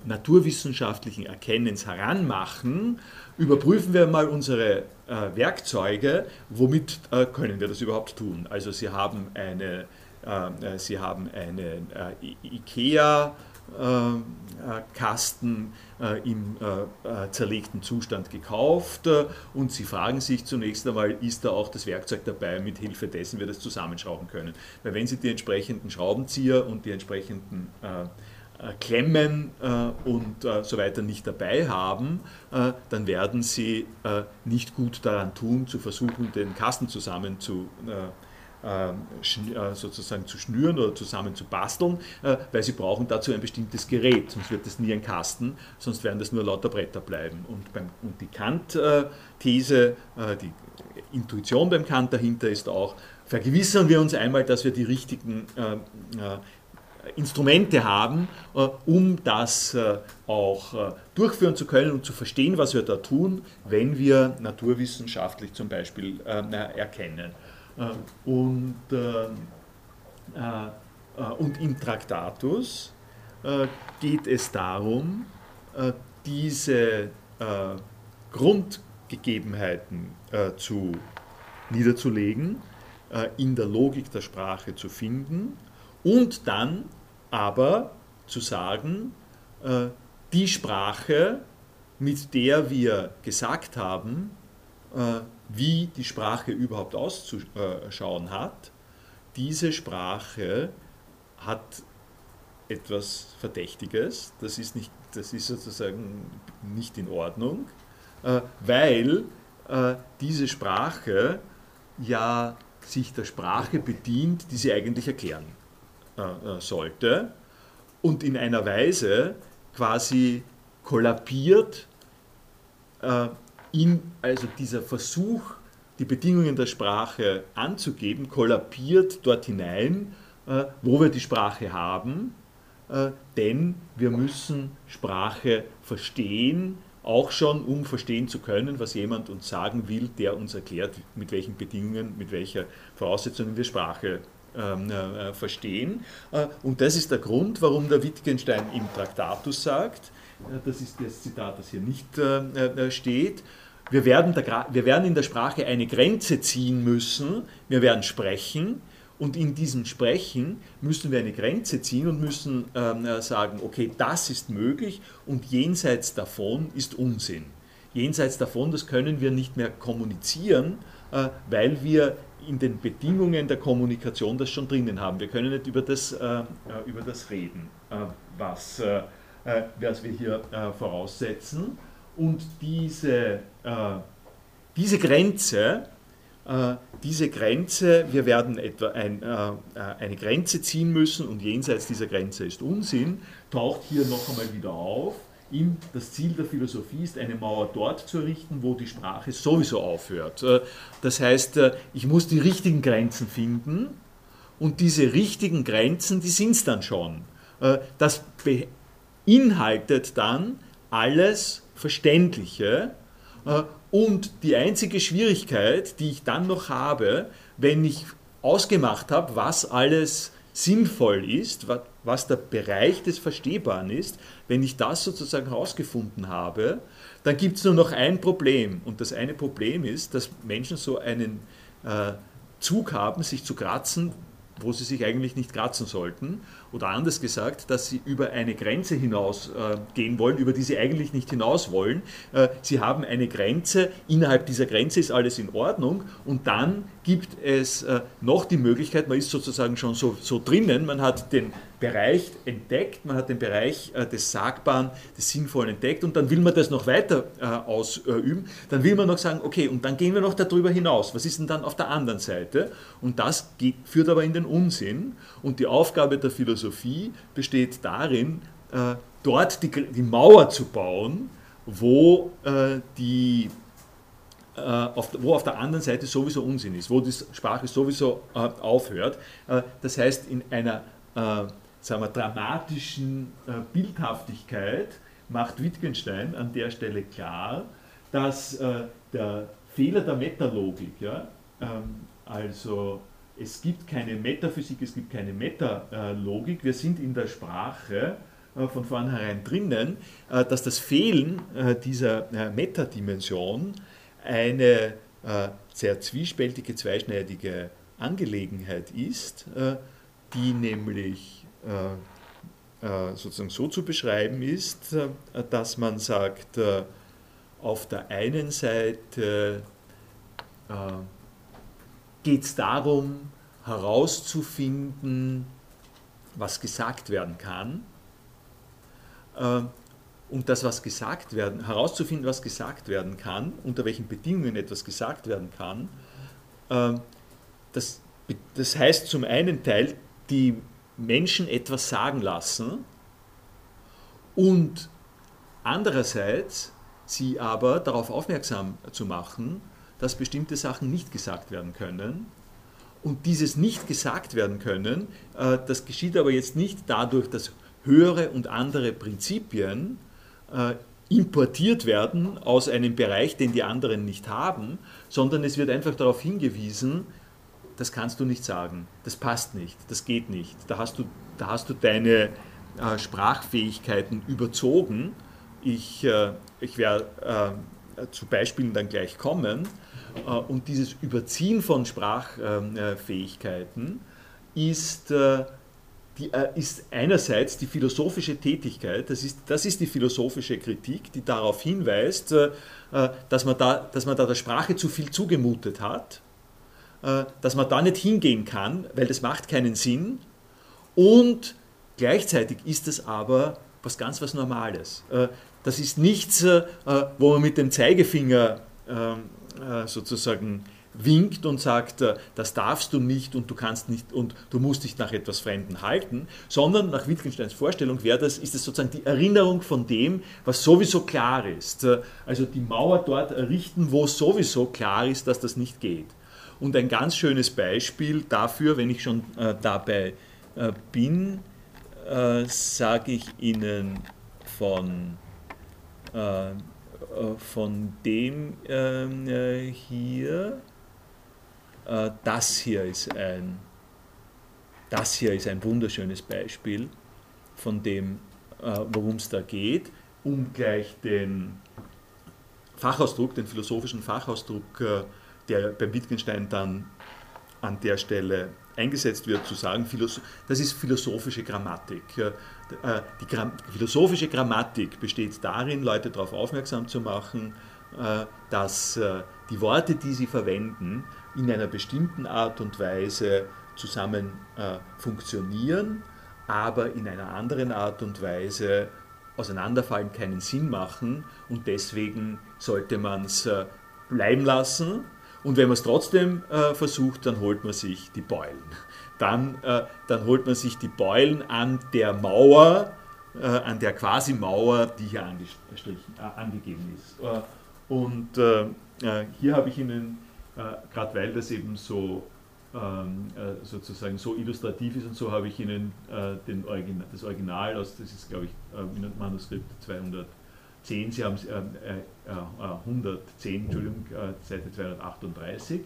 naturwissenschaftlichen Erkennens heranmachen, überprüfen wir mal unsere Werkzeuge, womit können wir das überhaupt tun. Also Sie haben eine, Sie haben eine IKEA äh, äh, Kasten äh, im zerlegten Zustand gekauft und Sie fragen sich zunächst einmal, ist da auch das Werkzeug dabei, mit Hilfe dessen wir das zusammenschrauben können. Weil wenn Sie die entsprechenden Schraubenzieher und die entsprechenden Klemmen und so weiter nicht dabei haben, dann werden Sie nicht gut daran tun, zu versuchen, den Kasten zusammen zu sozusagen zu schnüren oder zusammen zu basteln, weil sie brauchen dazu ein bestimmtes Gerät, sonst wird das nie ein Kasten, sonst werden das nur lauter Bretter bleiben. Und, beim, und die Kant-These, die Intuition beim Kant dahinter ist auch, vergewissern wir uns einmal, dass wir die richtigen Instrumente haben, äh, um das äh, auch äh, durchführen zu können und zu verstehen, was wir da tun, wenn wir naturwissenschaftlich zum Beispiel erkennen. Und, und im Traktatus geht es darum, diese Grundgegebenheiten zu niederzulegen, in der Logik der Sprache zu finden und dann aber zu sagen, äh, die Sprache, mit der wir gesagt haben, äh, wie die Sprache überhaupt auszuschauen hat, diese Sprache hat etwas Verdächtiges, das ist, nicht, das ist sozusagen nicht in Ordnung, äh, weil diese Sprache ja sich der Sprache bedient, die sie eigentlich erklären äh, äh, sollte und in einer Weise quasi kollabiert äh, in, also dieser Versuch, die Bedingungen der Sprache anzugeben, kollabiert dort hinein, äh, wo wir die Sprache haben, äh, denn wir müssen Sprache verstehen, auch schon um verstehen zu können, was jemand uns sagen will, der uns erklärt, mit welchen Bedingungen, mit welcher Voraussetzungen wir Sprache ähm, äh, verstehen. Äh, und das ist der Grund, warum der Wittgenstein im Traktatus sagt, das ist das Zitat, das hier nicht steht, wir werden, der, wir werden in der Sprache eine Grenze ziehen müssen, wir werden sprechen, und in diesem Sprechen müssen wir eine Grenze ziehen und müssen ähm, sagen, okay, das ist möglich und jenseits davon ist Unsinn. Jenseits davon, das können wir nicht mehr kommunizieren, äh, weil wir in den Bedingungen der Kommunikation das schon drinnen haben. Wir können nicht über das, äh, äh über das reden, äh, was, äh, äh, was wir hier äh, voraussetzen. Und diese, diese Grenze, diese Grenze, wir werden etwa ein, eine Grenze ziehen müssen und jenseits dieser Grenze ist Unsinn, taucht hier noch einmal wieder auf ihm das Ziel der Philosophie ist, eine Mauer dort zu errichten, wo die Sprache sowieso aufhört. Äh, das heißt, äh, ich muss die richtigen Grenzen finden und diese richtigen Grenzen, die sind es dann schon. Äh, das beinhaltet dann alles Verständliche und die einzige Schwierigkeit, die ich dann noch habe, wenn ich ausgemacht habe, was alles sinnvoll ist, was der Bereich des Verstehbaren ist, wenn ich das sozusagen herausgefunden habe, dann gibt es nur noch ein Problem. Und das eine Problem ist, dass Menschen so einen äh, Zug haben, sich zu kratzen, wo sie sich eigentlich nicht kratzen sollten. Oder anders gesagt, dass sie über eine Grenze hinaus äh, gehen wollen, über die sie eigentlich nicht hinaus wollen. Äh, sie haben eine Grenze, innerhalb dieser Grenze ist alles in Ordnung und dann gibt es äh, noch die Möglichkeit, man ist sozusagen schon so, so drinnen, man hat den Bereich entdeckt, man hat den Bereich äh, des Sagbaren, des Sinnvollen entdeckt und dann will man das noch weiter äh, ausüben, dann will man noch sagen, okay, und dann gehen wir noch darüber hinaus, was ist denn dann auf der anderen Seite? Und das geht, führt aber in den Unsinn. Und die Aufgabe der Philosophie besteht darin, dort die, die Mauer zu bauen, wo die äh, auf, wo auf der anderen Seite sowieso Unsinn ist, wo die Sprache sowieso äh, aufhört. Äh, das heißt, in einer sagen wir, dramatischen äh, Bildhaftigkeit macht Wittgenstein an der Stelle klar, dass äh, der Fehler der Metalogik, ja, ähm, also es gibt keine Metaphysik, es gibt keine Metalogik, wir sind in der Sprache äh, von vornherein drinnen, äh, dass das Fehlen äh, dieser äh, Metadimension eine sehr zwiespältige, zweischneidige Angelegenheit ist, die nämlich äh, äh, sozusagen so zu beschreiben ist, äh, dass man sagt, auf der einen Seite geht es darum, herauszufinden, was gesagt werden kann. Und das, was gesagt werden, herauszufinden, was gesagt werden kann, unter welchen Bedingungen etwas gesagt werden kann, das das heißt zum einen Teil, die Menschen etwas sagen lassen und andererseits sie aber darauf aufmerksam zu machen, dass bestimmte Sachen nicht gesagt werden können. Und dieses nicht gesagt werden können, äh, das geschieht aber jetzt nicht dadurch, dass höhere und andere Prinzipien importiert werden aus einem Bereich, den die anderen nicht haben, sondern es wird einfach darauf hingewiesen, das kannst du nicht sagen, das passt nicht, das geht nicht, da hast du, da hast du deine äh, Sprachfähigkeiten überzogen. Ich, äh, ich werde äh, zu Beispielen dann gleich kommen. Äh, und dieses Überziehen von Sprachfähigkeiten ist, äh, die, äh, ist einerseits die philosophische Tätigkeit, das ist, das ist die philosophische Kritik, die darauf hinweist, dass man, da, dass man da der Sprache zu viel zugemutet hat äh, dass man da nicht hingehen kann, weil das macht keinen Sinn. Und gleichzeitig ist es aber was ganz was Normales. Äh, das ist nichts, äh, wo man mit dem Zeigefinger ähm, sozusagen winkt und sagt, das darfst du nicht und du kannst nicht und du musst dich nach etwas Fremden halten, sondern nach Wittgensteins Vorstellung wäre das, ist es sozusagen die Erinnerung von dem, was sowieso klar ist. Also die Mauer dort errichten, wo sowieso klar ist, dass das nicht geht. Und ein ganz schönes Beispiel dafür, wenn ich schon äh, dabei äh, bin, äh, sage ich Ihnen von, äh, äh, von dem ähm, äh, hier. Das hier ist ein das hier ist ein wunderschönes Beispiel von dem, worum es da geht, um gleich den Fachausdruck, den philosophischen Fachausdruck der beim Wittgenstein dann an der Stelle eingesetzt wird, zu sagen, das ist philosophische Grammatik. Äh, die philosophische Grammatik besteht darin, Leute darauf aufmerksam zu machen, äh, dass äh, die Worte, die sie verwenden, in einer bestimmten Art und Weise zusammen funktionieren, aber in einer anderen Art und Weise auseinanderfallen, keinen Sinn machen und deswegen sollte man es bleiben lassen und wenn man es trotzdem äh, versucht, dann holt man sich die Beulen. Dann, äh, dann holt man sich die Beulen an der Mauer, äh, an der quasi Mauer, die hier äh, angegeben ist. Äh, und äh, hier habe ich Ihnen, gerade weil das eben so ähm, sozusagen so illustrativ ist und so, habe ich Ihnen den Original, das Original aus, das ist glaube ich Manuskript 200 10, Sie haben äh, äh, 110, äh, Entschuldigung, äh, Seite 238.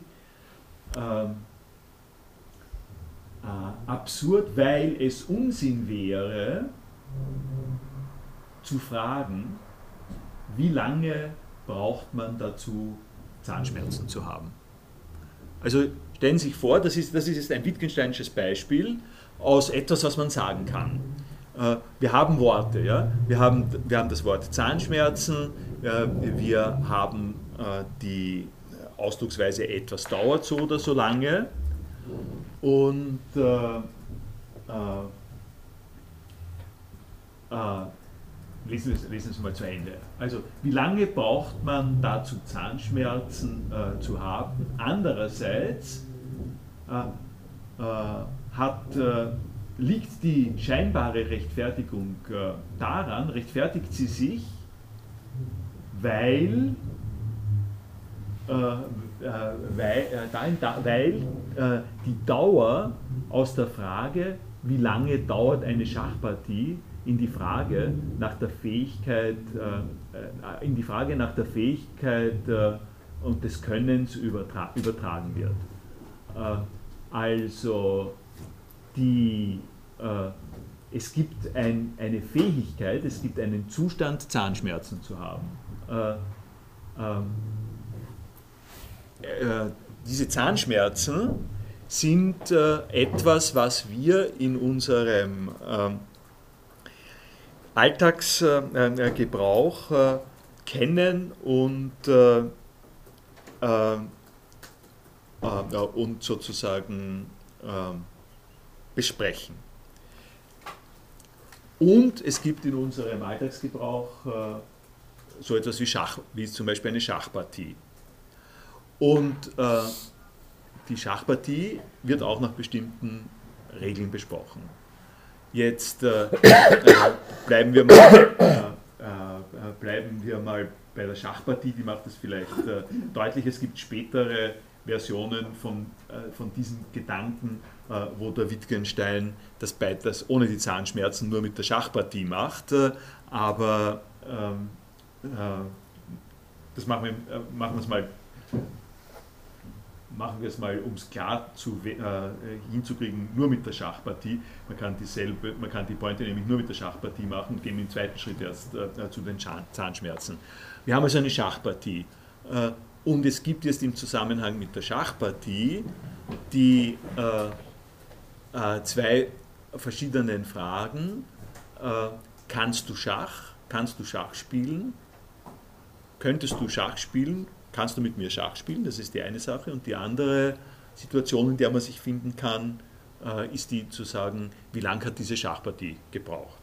Ähm, äh, absurd, weil es Unsinn wäre, zu fragen, wie lange braucht man dazu, Zahnschmerzen zu haben. Also stellen Sie sich vor, das ist, das ist jetzt ein Wittgensteinisches Beispiel aus etwas, was man sagen kann. Äh, wir haben Worte, ja? wir, haben, wir haben das Wort Zahnschmerzen, wir haben äh, die Ausdrucksweise etwas dauert so oder so lange und äh, äh, äh, lesen, wir, es mal zu Ende. Also wie lange braucht man dazu Zahnschmerzen äh, zu haben? Andererseits hat liegt die scheinbare Rechtfertigung äh, daran, rechtfertigt sie sich, weil, äh, äh, weil, dahin, da, weil die Dauer aus der Frage, wie lange dauert eine Schachpartie, in die Frage nach der Fähigkeit, in die Frage nach der Fähigkeit und des Könnens übertra übertragen wird. Also die, äh, es gibt ein, eine Fähigkeit, es gibt einen Zustand, Zahnschmerzen zu haben. Äh, ähm, äh, diese Zahnschmerzen sind äh, etwas, was wir in unserem ähm, Alltagsgebrauch äh, kennen und, und sozusagen ähm, besprechen. Und es gibt in unserem Alltagsgebrauch äh, so etwas wie Schach, wie zum Beispiel eine Schachpartie. Und äh, die Schachpartie wird auch nach bestimmten Regeln besprochen. Jetzt äh, äh, bleiben, wir mal, äh, äh, bleiben wir mal bei der Schachpartie, die macht das vielleicht äh, deutlich. Es gibt spätere Versionen von, äh, von diesem Gedanken, wo der Wittgenstein das, das ohne die Zahnschmerzen nur mit der Schachpartie macht. aber ähm, das machen wir, machen wir es mal machen wir es mal, um es klar zu, äh, hinzukriegen, nur mit der Schachpartie. Man kann, dieselbe, man kann die Pointe nämlich nur mit der Schachpartie machen und gehen im zweiten Schritt erst äh, zu den Zahnschmerzen. Wir haben also eine Schachpartie. Äh, und es gibt jetzt im Zusammenhang mit der Schachpartie die äh, äh, zwei verschiedenen Fragen. Äh, kannst du Schach? Kannst du Schach spielen? Könntest du Schach spielen? Kannst du mit mir Schach spielen? Das ist die eine Sache. Und die andere Situation, in der man sich finden kann, äh, ist die zu sagen, wie lange hat diese Schachpartie gebraucht?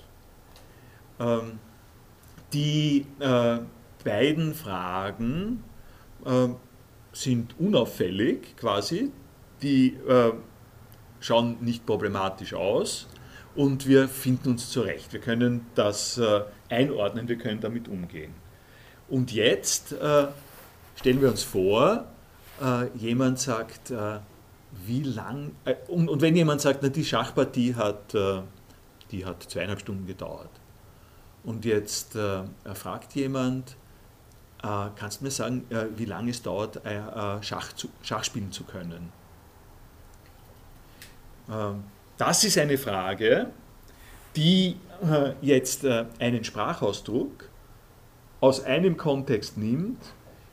Ähm, die äh, beiden Fragen äh, sind unauffällig quasi, die schauen nicht problematisch aus und wir finden uns zurecht. Wir können das einordnen, wir können damit umgehen. Und jetzt Stellen wir uns vor, äh, jemand sagt, äh, wie lang, äh, und, und, wenn jemand sagt, na, die Schachpartie hat, äh, die hat zweieinhalb Stunden gedauert. Und jetzt äh, fragt jemand, äh, kannst du mir sagen, wie lange es dauert, Schach, zu, Schach spielen zu können? Ähm, das ist eine Frage, die jetzt einen Sprachausdruck aus einem Kontext nimmt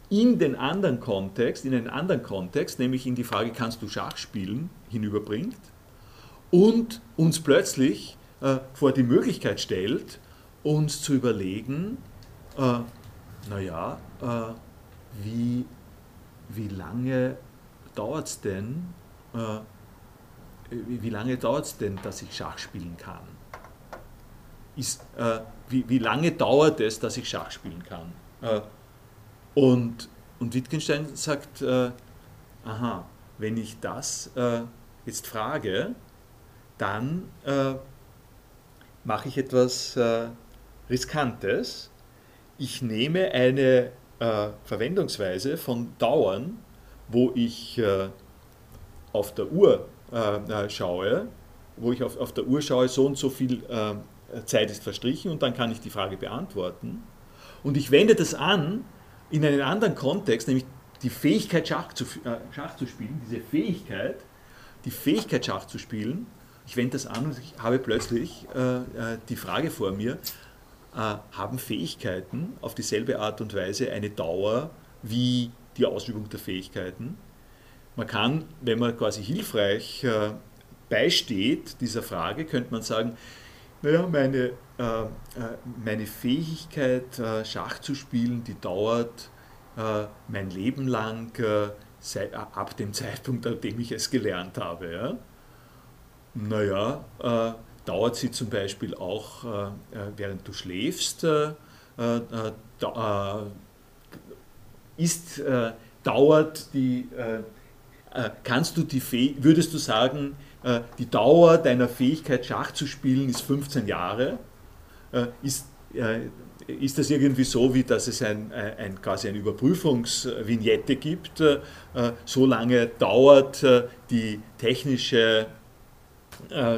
in den anderen Kontext, in einen anderen Kontext, nämlich in die Frage, kannst du Schach spielen, hinüberbringt und uns plötzlich äh, vor die Möglichkeit stellt, uns zu überlegen, äh, naja, äh, wie, wie lange dauert es denn, äh, wie, wie, lange dauert denn, dass ich Schach spielen kann? Ist, äh, wie, wie lange dauert es, dass ich Schach spielen kann? Und, und Wittgenstein sagt, äh, aha, wenn ich das äh, jetzt frage, dann äh, mache ich etwas äh, Riskantes. Ich nehme eine äh, Verwendungsweise von Dauern, wo ich äh, auf der Uhr schaue, wo ich auf, auf der Uhr schaue, so und so viel Zeit ist verstrichen und dann kann ich die Frage beantworten. Und ich wende das an in einen anderen Kontext, nämlich die Fähigkeit, Schach zu, äh, Schach zu spielen, diese Fähigkeit, die Fähigkeit, Schach zu spielen, ich wende das an und ich habe plötzlich äh, äh, die Frage vor mir, äh, haben Fähigkeiten auf dieselbe Art und Weise eine Dauer wie die Ausübung der Fähigkeiten? Man kann, wenn man quasi hilfreich äh, beisteht dieser Frage, könnte man sagen, naja, meine äh, äh, meine Fähigkeit, äh, Schach zu spielen, die dauert mein Leben lang seit, ab dem Zeitpunkt, an dem ich es gelernt habe. Ja? Naja, äh, dauert sie zum Beispiel auch, äh, während du schläfst, äh, ist, dauert die, kannst du die, würdest du sagen, die Dauer deiner Fähigkeit, Schach zu spielen, ist 15 Jahre? Äh, ist, äh, ist das irgendwie so, wie dass es ein, ein, quasi eine Überprüfungsvignette gibt? Äh, so lange dauert die technische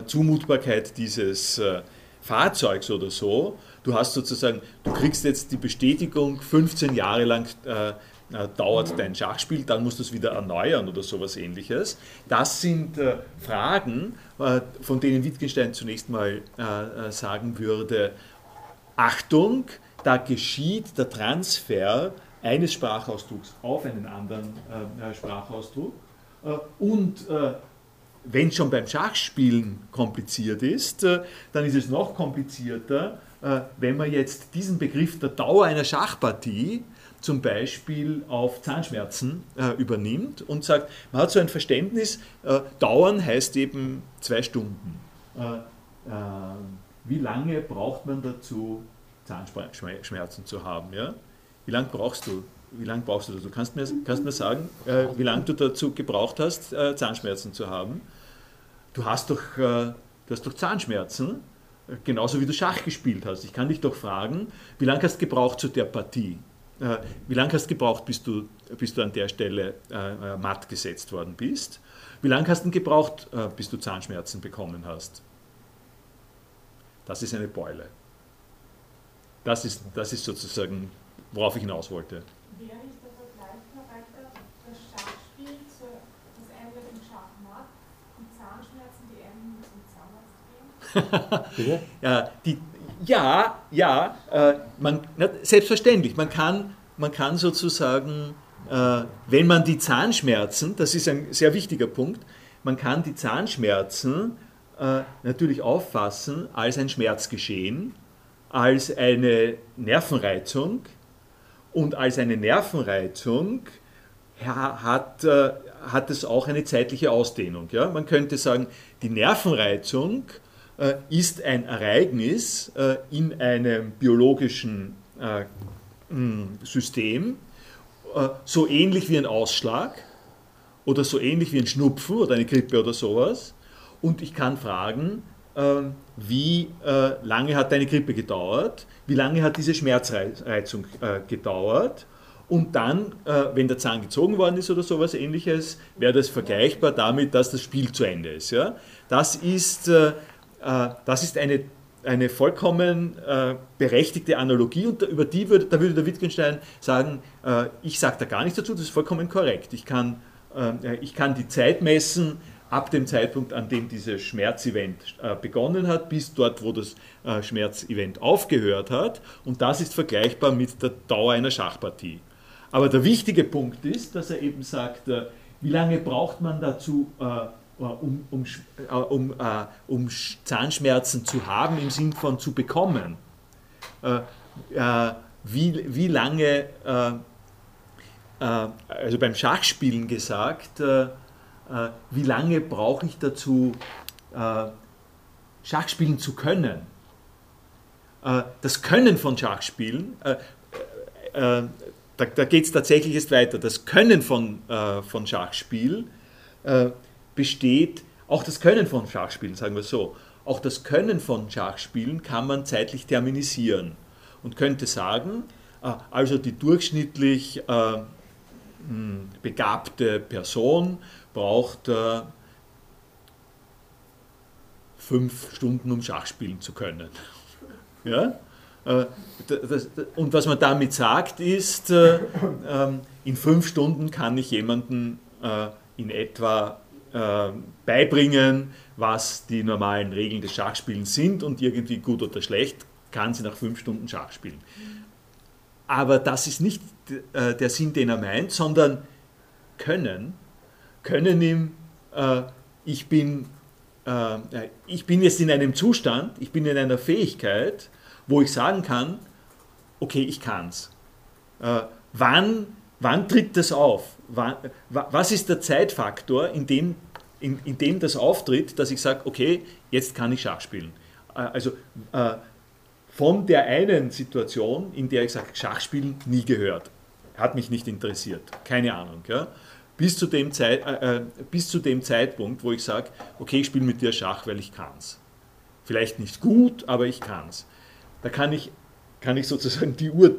Zumutbarkeit dieses Fahrzeugs oder so. Du hast sozusagen, du kriegst jetzt die Bestätigung, 15 Jahre lang äh, dauert dein Schachspiel, dann musst du es wieder erneuern oder sowas ähnliches. Das sind äh, Fragen, äh, von denen Wittgenstein zunächst mal sagen würde, Achtung, da geschieht der Transfer eines Sprachausdrucks auf einen anderen Sprachausdruck. Und wenn es schon beim Schachspielen kompliziert ist, dann ist es noch komplizierter, wenn man jetzt diesen Begriff der Dauer einer Schachpartie zum Beispiel auf Zahnschmerzen äh, übernimmt und sagt, man hat so ein Verständnis, dauern heißt eben zwei Stunden wie lange braucht man dazu, Zahnschmerzen zu haben? Ja? Wie lange brauchst du wie lange brauchst du dazu? Kannst du mir, kannst mir sagen, äh, wie lange du dazu gebraucht hast, äh, Zahnschmerzen zu haben? Du hast doch, äh, du hast doch Zahnschmerzen, äh, genauso wie du Schach gespielt hast. Ich kann dich doch fragen, wie lange hast du gebraucht zu der Partie? Äh, wie lange hast du gebraucht, bis du, bis du an der Stelle äh, matt gesetzt worden bist? Wie lange hast du gebraucht, bis du Zahnschmerzen bekommen hast? Das ist eine Beule. Das ist, das ist sozusagen, worauf ich hinaus wollte. Wäre nicht der Vergleich korrekter, das Schachspiel, zu, das endet im Schachmatt, die Zahnschmerzen, die enden zum Zahnarzt gehen? ja, die, ja, ja, äh, man, na, selbstverständlich, man kann, man kann sozusagen, äh, wenn man die Zahnschmerzen, das ist ein sehr wichtiger Punkt, man kann die Zahnschmerzen äh, natürlich auffassen als ein Schmerzgeschehen, als eine Nervenreizung und als eine Nervenreizung hat, äh, hat es auch eine zeitliche Ausdehnung. Ja? Man könnte sagen, die Nervenreizung ist ein Ereignis äh, in einem biologischen äh, System, äh, so ähnlich wie ein Ausschlag oder so ähnlich wie ein Schnupfen oder eine Grippe oder sowas. Und ich kann fragen, wie äh, lange hat deine Grippe gedauert, wie lange hat diese Schmerzreizung äh, gedauert und dann, äh, wenn der Zahn gezogen worden ist oder sowas ähnliches, wäre das vergleichbar damit, dass das Spiel zu Ende ist. Ja? Das, ist das ist eine, eine vollkommen berechtigte Analogie und über die würde, da würde der Wittgenstein sagen, ich sage da gar nichts dazu, das ist vollkommen korrekt. Ich kann, ich kann die Zeit messen, ab dem Zeitpunkt, an dem dieses Schmerzevent äh, begonnen hat, bis dort, wo das äh, Schmerzevent aufgehört hat. Und das ist vergleichbar mit der Dauer einer Schachpartie. Aber der wichtige Punkt ist, dass er eben sagt, äh, wie lange braucht man dazu, um, um, um, um Zahnschmerzen zu haben, im Sinn von zu bekommen? Wie, wie lange, also beim Schachspielen gesagt, äh, wie lange brauche ich dazu, äh, Schach spielen zu können. Äh, das Können von Schachspielen, da, da geht es tatsächlich jetzt weiter, das Können von, von Schachspiel besteht, auch das Können von Schachspielen, sagen wir so, auch das Können von Schachspielen kann man zeitlich terminisieren und könnte sagen, also die durchschnittlich hm, begabte Person braucht äh, fünf Stunden, um Schach spielen zu können. Ja? Äh, und was man damit sagt, ist, äh, ähm, in fünf Stunden kann ich jemanden äh, in etwa äh, beibringen, was die normalen Regeln des Schachspielens sind und irgendwie gut oder schlecht kann sie nach fünf Stunden Schach spielen. Aber das ist nicht äh, der Sinn, den er meint, sondern können können ihm, äh, ich, bin, äh, ich bin jetzt in einem Zustand, ich bin in einer Fähigkeit, wo ich sagen kann, okay, ich kann's. Äh, wann, wann tritt das auf? Was ist der Zeitfaktor, in dem, in, in dem das auftritt, dass ich sage, okay, jetzt kann ich Schach spielen? Äh, also äh, von der einen Situation, in der ich sage, Schachspielen nie gehört, hat mich nicht interessiert, keine Ahnung. Ja? bis zu dem, Zeit, äh, äh, bis zu dem Zeitpunkt, wo ich sage, okay, ich spiele mit dir Schach, weil ich kann es. Vielleicht nicht gut, aber ich kann es. Da kann ich, kann ich sozusagen die Uhr,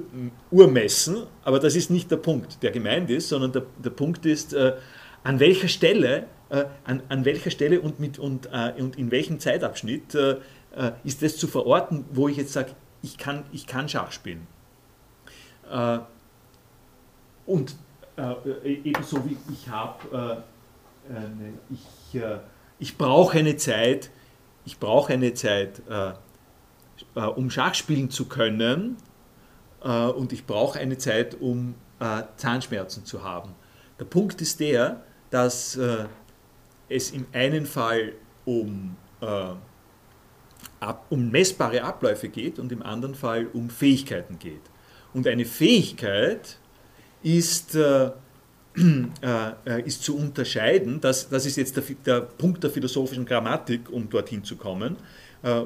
Uhr messen, aber das ist nicht der Punkt, der gemeint ist, sondern der, der Punkt ist, äh, an welcher Stelle, äh, an, an welcher Stelle und, mit, und, äh, und in welchem Zeitabschnitt äh, ist das zu verorten, wo ich jetzt sage, ich kann, ich kann Schach spielen. und äh, e-, ebenso wie ich habe, äh, ich, äh, ich brauche eine Zeit, ich brauche eine Zeit, äh, äh, um Schach spielen zu können äh, und ich brauche eine Zeit, um Zahnschmerzen zu haben. Der Punkt ist der, dass es im einen Fall um, ab, um messbare Abläufe geht und im anderen Fall um Fähigkeiten geht. Und eine Fähigkeit ist, äh, äh, ist zu unterscheiden, das, das ist jetzt der, der, Punkt der philosophischen Grammatik, um dorthin zu kommen, äh,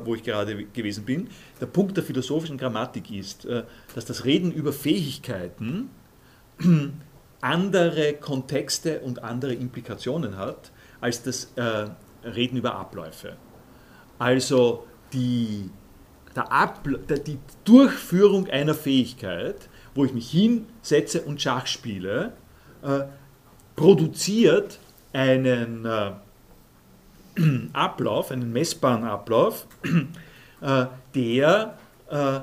wo ich gerade gewesen bin. Der Punkt der philosophischen Grammatik ist, äh, dass das Reden über Fähigkeiten andere Kontexte und andere Implikationen hat als das äh, Reden über Abläufe. Also die, der, die Durchführung einer Fähigkeit, wo ich mich hinsetze und Schach spiele, äh, produziert einen äh, Ablauf, einen messbaren Ablauf, äh, der äh,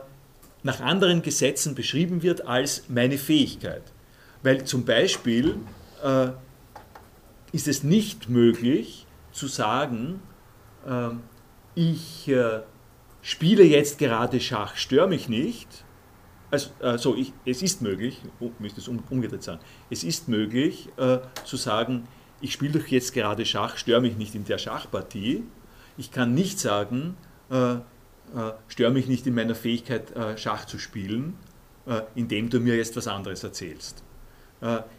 nach anderen Gesetzen beschrieben wird als meine Fähigkeit. Weil zum Beispiel äh, ist es nicht möglich zu sagen, äh, ich äh, spiele jetzt gerade Schach, störe mich nicht. Also, also ich, es ist möglich, oh, müsste es um, umgedreht sagen, es ist möglich äh, zu sagen, ich spiele doch jetzt gerade Schach, störe mich nicht in der Schachpartie. Ich kann nicht sagen, äh, äh, störe mich nicht in meiner Fähigkeit, äh, Schach zu spielen, äh, indem du mir jetzt was anderes erzählst.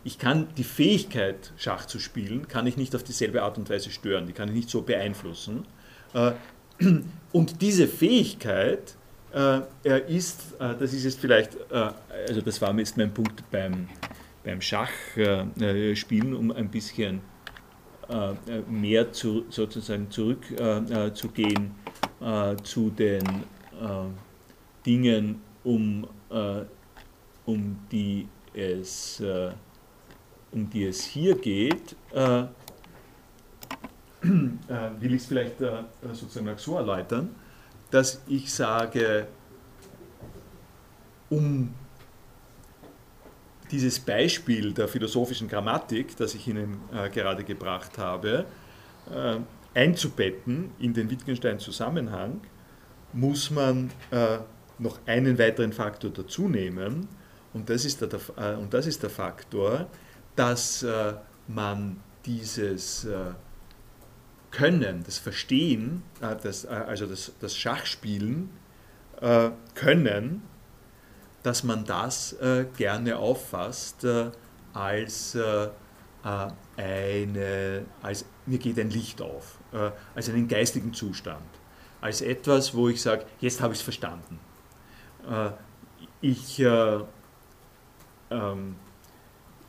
ich kann die Fähigkeit, Schach zu spielen, kann ich nicht auf dieselbe Art und Weise stören, die kann ich nicht so beeinflussen. und diese Fähigkeit ist, das ist jetzt vielleicht, also das war jetzt mein Punkt beim, beim Schachspielen, um ein bisschen mehr zu, sozusagen zurückzugehen äh, zu den äh, Dingen, um, äh, um, die es, äh, um die es hier geht, äh, will ich es vielleicht sozusagen so erläutern, dass ich sage, um dieses Beispiel der philosophischen Grammatik, das ich Ihnen äh, gerade gebracht habe, äh, einzubetten in den Wittgenstein-Zusammenhang, muss man äh, noch einen weiteren Faktor dazu nehmen. Und das ist der, äh, und das ist der Faktor, dass äh, man dieses äh, Können, das Verstehen, das, also das, das Schachspielen können, dass man das gerne auffasst als eine, als mir geht ein Licht auf äh, als einen geistigen Zustand, als etwas, wo ich sage, jetzt habe ich es verstanden. Äh, ich äh,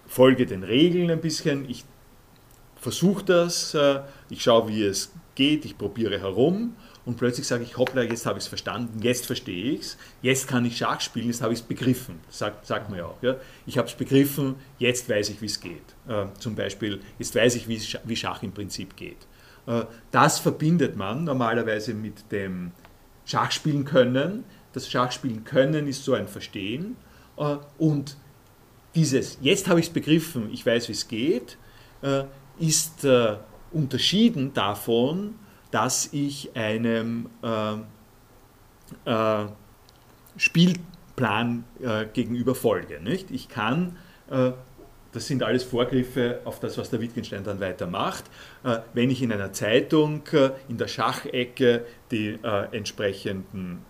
folge den Regeln ein bisschen, ich versuche das, äh, ich schaue, wie es geht, ich probiere herum und plötzlich sage ich, hoppla, jetzt habe ich es verstanden, jetzt verstehe ich es, jetzt kann ich Schach spielen, jetzt habe ich es begriffen, sagt, sagt man ja auch. Ja? Ich habe es begriffen, jetzt weiß ich, wie es geht. Äh, zum Beispiel, jetzt weiß ich, wie Schach im Prinzip geht. Äh, das verbindet man normalerweise mit dem Schachspielen können. Das Schachspielen können ist so ein Verstehen. Äh, und dieses, jetzt habe ich es begriffen, ich weiß, wie es geht, äh, ist unterschieden davon, dass ich einem Spielplan gegenüber folge. Nicht? Ich kann das sind alles Vorgriffe auf das, was der Wittgenstein dann weitermacht. Äh, wenn ich in einer Zeitung äh, in der Schachecke die äh, entsprechenden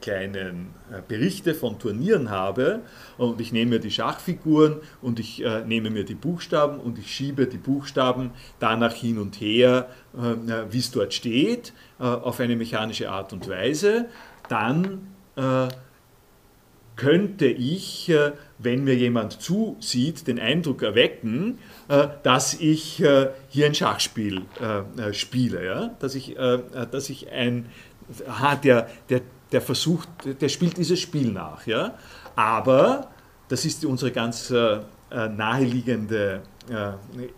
kleinen Berichte von Turnieren habe und ich nehme mir die Schachfiguren und ich nehme mir die Buchstaben und ich schiebe die Buchstaben danach hin und her, wie es dort steht, auf eine mechanische Art und Weise, dann könnte ich, wenn mir jemand zusieht, den Eindruck erwecken, äh, dass ich äh, hier ein Schachspiel spiele. Dass ich, dass ich ein, aha, der, der, der versucht, der spielt dieses Spiel nach. Ja? Aber, das ist unsere ganz naheliegende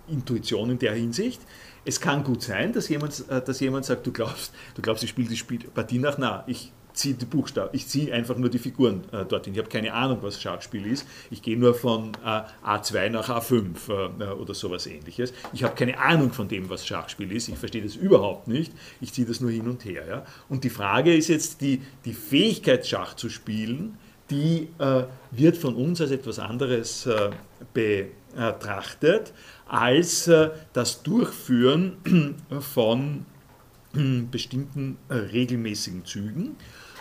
Intuition in der Hinsicht, es kann gut sein, dass jemand, dass jemand sagt, du glaubst, du glaubst, ich spiele die Partie nach. Na, ich ziehe die Buchstaben, ich ziehe einfach nur die Figuren äh, dorthin. Ich habe keine Ahnung, was Schachspiel ist. Ich gehe nur von äh, A2 nach A5 äh, oder sowas ähnliches. Ich habe keine Ahnung von dem, was Schachspiel ist. Ich verstehe das überhaupt nicht. Ich ziehe das nur hin und her. Ja? Und die Frage ist jetzt, die, die Fähigkeit, Schach zu spielen, die äh, wird von uns als etwas anderes äh, betrachtet als äh, das Durchführen von bestimmten regelmäßigen Zügen.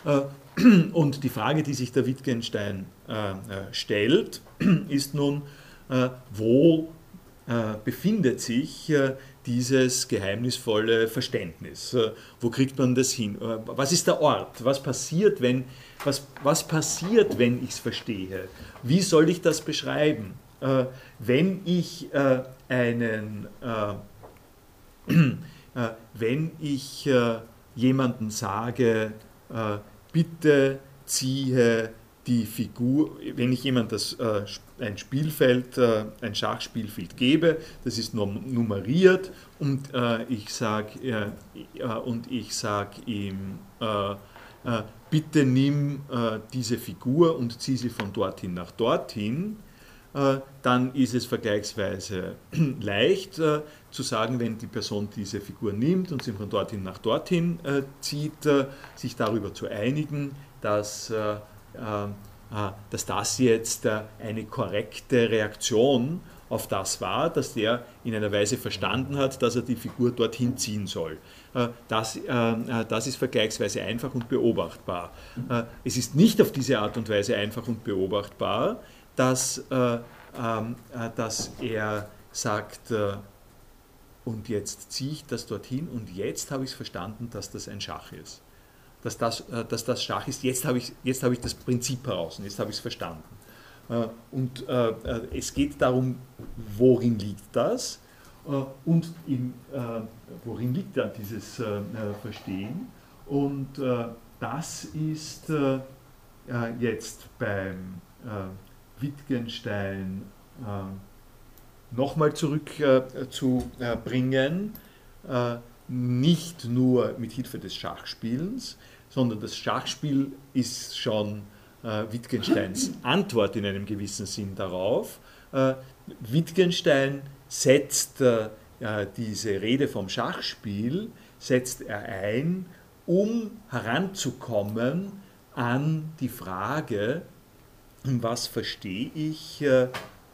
Äh, und die Frage, die sich der Wittgenstein äh, äh, stellt, ist nun, wo befindet sich dieses geheimnisvolle Verständnis? Wo kriegt man das hin? Was ist der Ort? Was passiert, wenn, was, was passiert, wenn ich es verstehe? Wie soll ich das beschreiben? Wenn ich einen, wenn ich jemanden sage, bitte ziehe die Figur, wenn ich jemand das, äh, ein Spielfeld, äh, ein Schachspielfeld gebe, das ist nummeriert und äh, ich sage äh, und ihm, äh, äh, bitte nimm diese Figur und zieh sie von dorthin nach dorthin, dann ist es vergleichsweise leicht zu sagen, wenn die Person diese Figur nimmt und sie von dorthin nach dorthin zieht, sich darüber zu einigen, dass äh, äh, dass das jetzt äh, eine korrekte Reaktion auf das war, dass der in einer Weise verstanden hat, dass er die Figur dorthin ziehen soll. Das, das ist vergleichsweise einfach und beobachtbar. Es ist nicht auf diese Art und Weise einfach und beobachtbar, dass, ähm, dass er sagt, und jetzt ziehe ich das dorthin und jetzt habe ich es verstanden, dass das ein Schach ist dass das, äh, dass das Schach ist. Jetzt habe ich, jetzt ich das Prinzip heraus und jetzt habe ich es verstanden. Äh, und äh, es geht darum, worin liegt das und in, worin liegt dann dieses Verstehen. Und das ist jetzt beim Wittgenstein nochmal zurückzubringen, nicht nur mit Hilfe des Schachspielens, sondern das Schachspiel ist schon äh, Wittgensteins Antwort in einem gewissen Sinn darauf. Äh, Wittgenstein setzt äh, diese Rede vom Schachspiel, setzt er ein, um heranzukommen an die Frage, was verstehe ich, äh,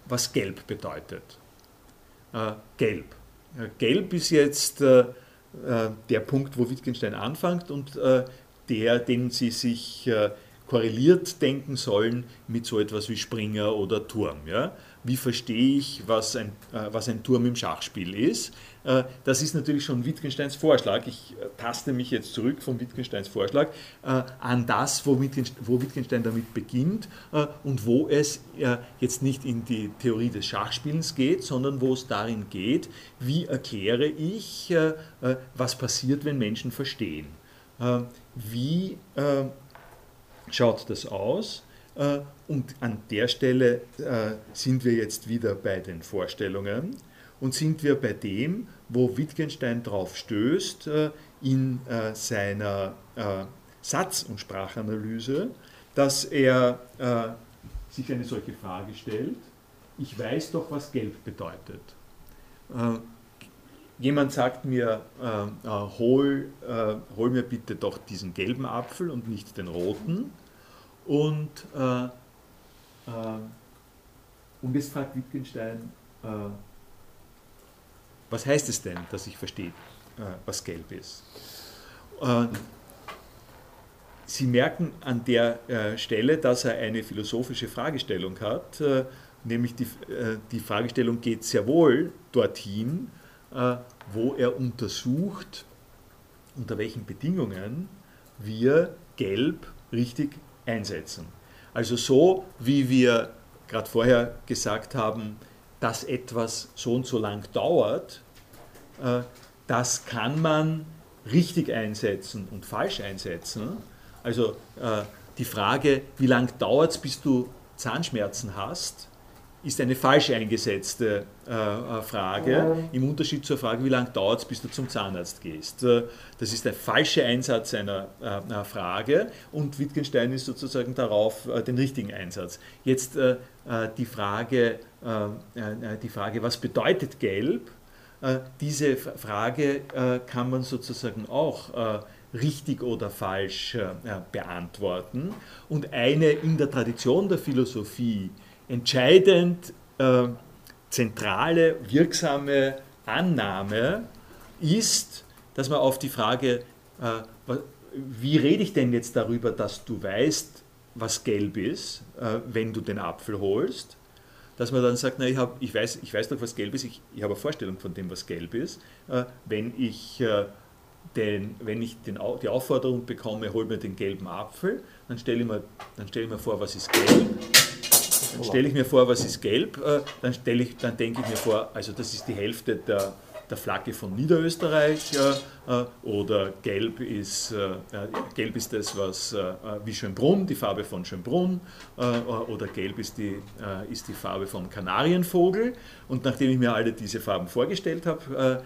was Gelb bedeutet. Äh, Gelb. Äh, Gelb ist jetzt der Punkt, wo Wittgenstein anfängt und der, den Sie sich korreliert denken sollen mit so etwas wie Springer oder Turm. Ja? Wie verstehe ich, was ein, was ein Turm im Schachspiel ist? Äh, das ist natürlich schon Wittgensteins Vorschlag. Ich taste mich jetzt zurück von Wittgensteins Vorschlag an das, wo Wittgenstein damit beginnt und wo es jetzt nicht in die Theorie des Schachspielens geht, sondern wo es darin geht, wie erkläre ich, was passiert, wenn Menschen verstehen. Wie äh, schaut das aus? Äh, und an der Stelle äh, sind wir jetzt wieder bei den Vorstellungen und sind wir bei dem, wo Wittgenstein drauf stößt in seiner Satz- und Sprachanalyse, dass er sich eine solche Frage stellt, ich weiß doch, was Gelb bedeutet jemand sagt mir, äh, äh, hol, äh, hol mir bitte doch diesen gelben Apfel und nicht den roten. Und, äh, äh, und jetzt fragt Wittgenstein, äh, was heißt es denn, dass ich verstehe, was gelb ist? Sie merken an der Stelle, dass er eine philosophische Fragestellung hat, nämlich die, die Fragestellung geht sehr wohl dorthin, äh, wo er untersucht, unter welchen Bedingungen wir Gelb richtig einsetzen. Also so, wie wir gerade vorher gesagt haben, dass etwas so und so lang dauert, äh, das kann man richtig einsetzen und falsch einsetzen. Also äh, die Frage, wie lang dauert es, bis du Zahnschmerzen hast, ist eine falsch eingesetzte äh, Frage, im Unterschied zur Frage, wie lange dauert es, bis du zum Zahnarzt gehst. Das ist der falsche Einsatz einer äh, Frage und Wittgenstein ist sozusagen darauf äh, den richtigen Einsatz. Jetzt die, Frage, die Frage, was bedeutet Gelb? diese Frage kann man sozusagen auch richtig oder falsch beantworten. Und eine in der Tradition der Philosophie entscheidend äh, zentrale, wirksame Annahme ist, dass man auf die Frage, äh, wie rede ich denn jetzt darüber, dass du weißt, was gelb ist, äh, wenn du den Apfel holst, dass man dann sagt, na, ich, hab, ich, weiß, ich weiß doch, was gelb ist, ich, ich habe eine Vorstellung von dem, was gelb ist. Äh, wenn ich, äh, den, wenn ich den, die Aufforderung bekomme, hol mir den gelben Apfel, dann stelle ich, mir, dann stell ich mir vor, was ist gelb. Dann stelle ich mir vor, was ist gelb, äh, dann, ich, dann denke ich mir vor, also das ist die Hälfte der, der Flagge von Niederösterreich äh, oder gelb ist, äh, gelb ist das, was äh, wie Schönbrunn, die Farbe von Schönbrunn oder gelb ist die, ist die Farbe vom Kanarienvogel. Und nachdem ich mir alle diese Farben vorgestellt habe,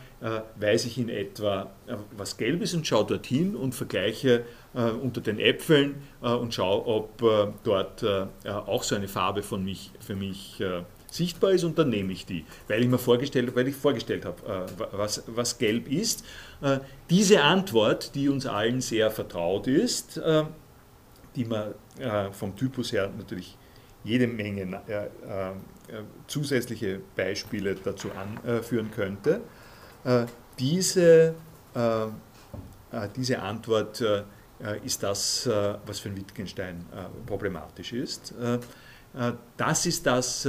weiß ich in etwa, was gelb ist und schaue dorthin und vergleiche unter den Äpfeln und schaue, ob dort auch so eine Farbe von mich, für mich sichtbar ist und dann nehme ich die, weil ich mir vorgestellt, weil ich vorgestellt habe, äh, was, was gelb ist. Äh, diese Antwort, die uns allen sehr vertraut ist, äh, die man vom Typus her natürlich jede Menge zusätzliche Beispiele dazu anführen könnte, diese, diese Antwort ist das, was für Wittgenstein problematisch ist. Das ist das,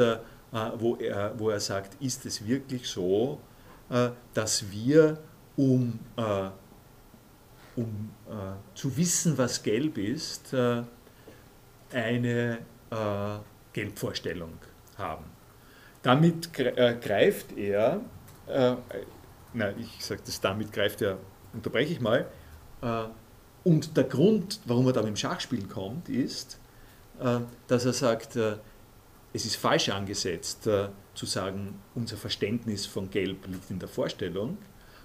wo er, wo er sagt, ist es wirklich so, äh, dass wir, um, äh, um zu wissen, was gelb ist, eine Gelbvorstellung haben. Damit greift er, na, ich sage das, damit greift er, unterbreche ich mal, und der Grund, warum er da mit dem Schachspielen kommt, ist, dass er sagt, es ist falsch angesetzt äh, zu sagen, unser Verständnis von Gelb liegt in der Vorstellung,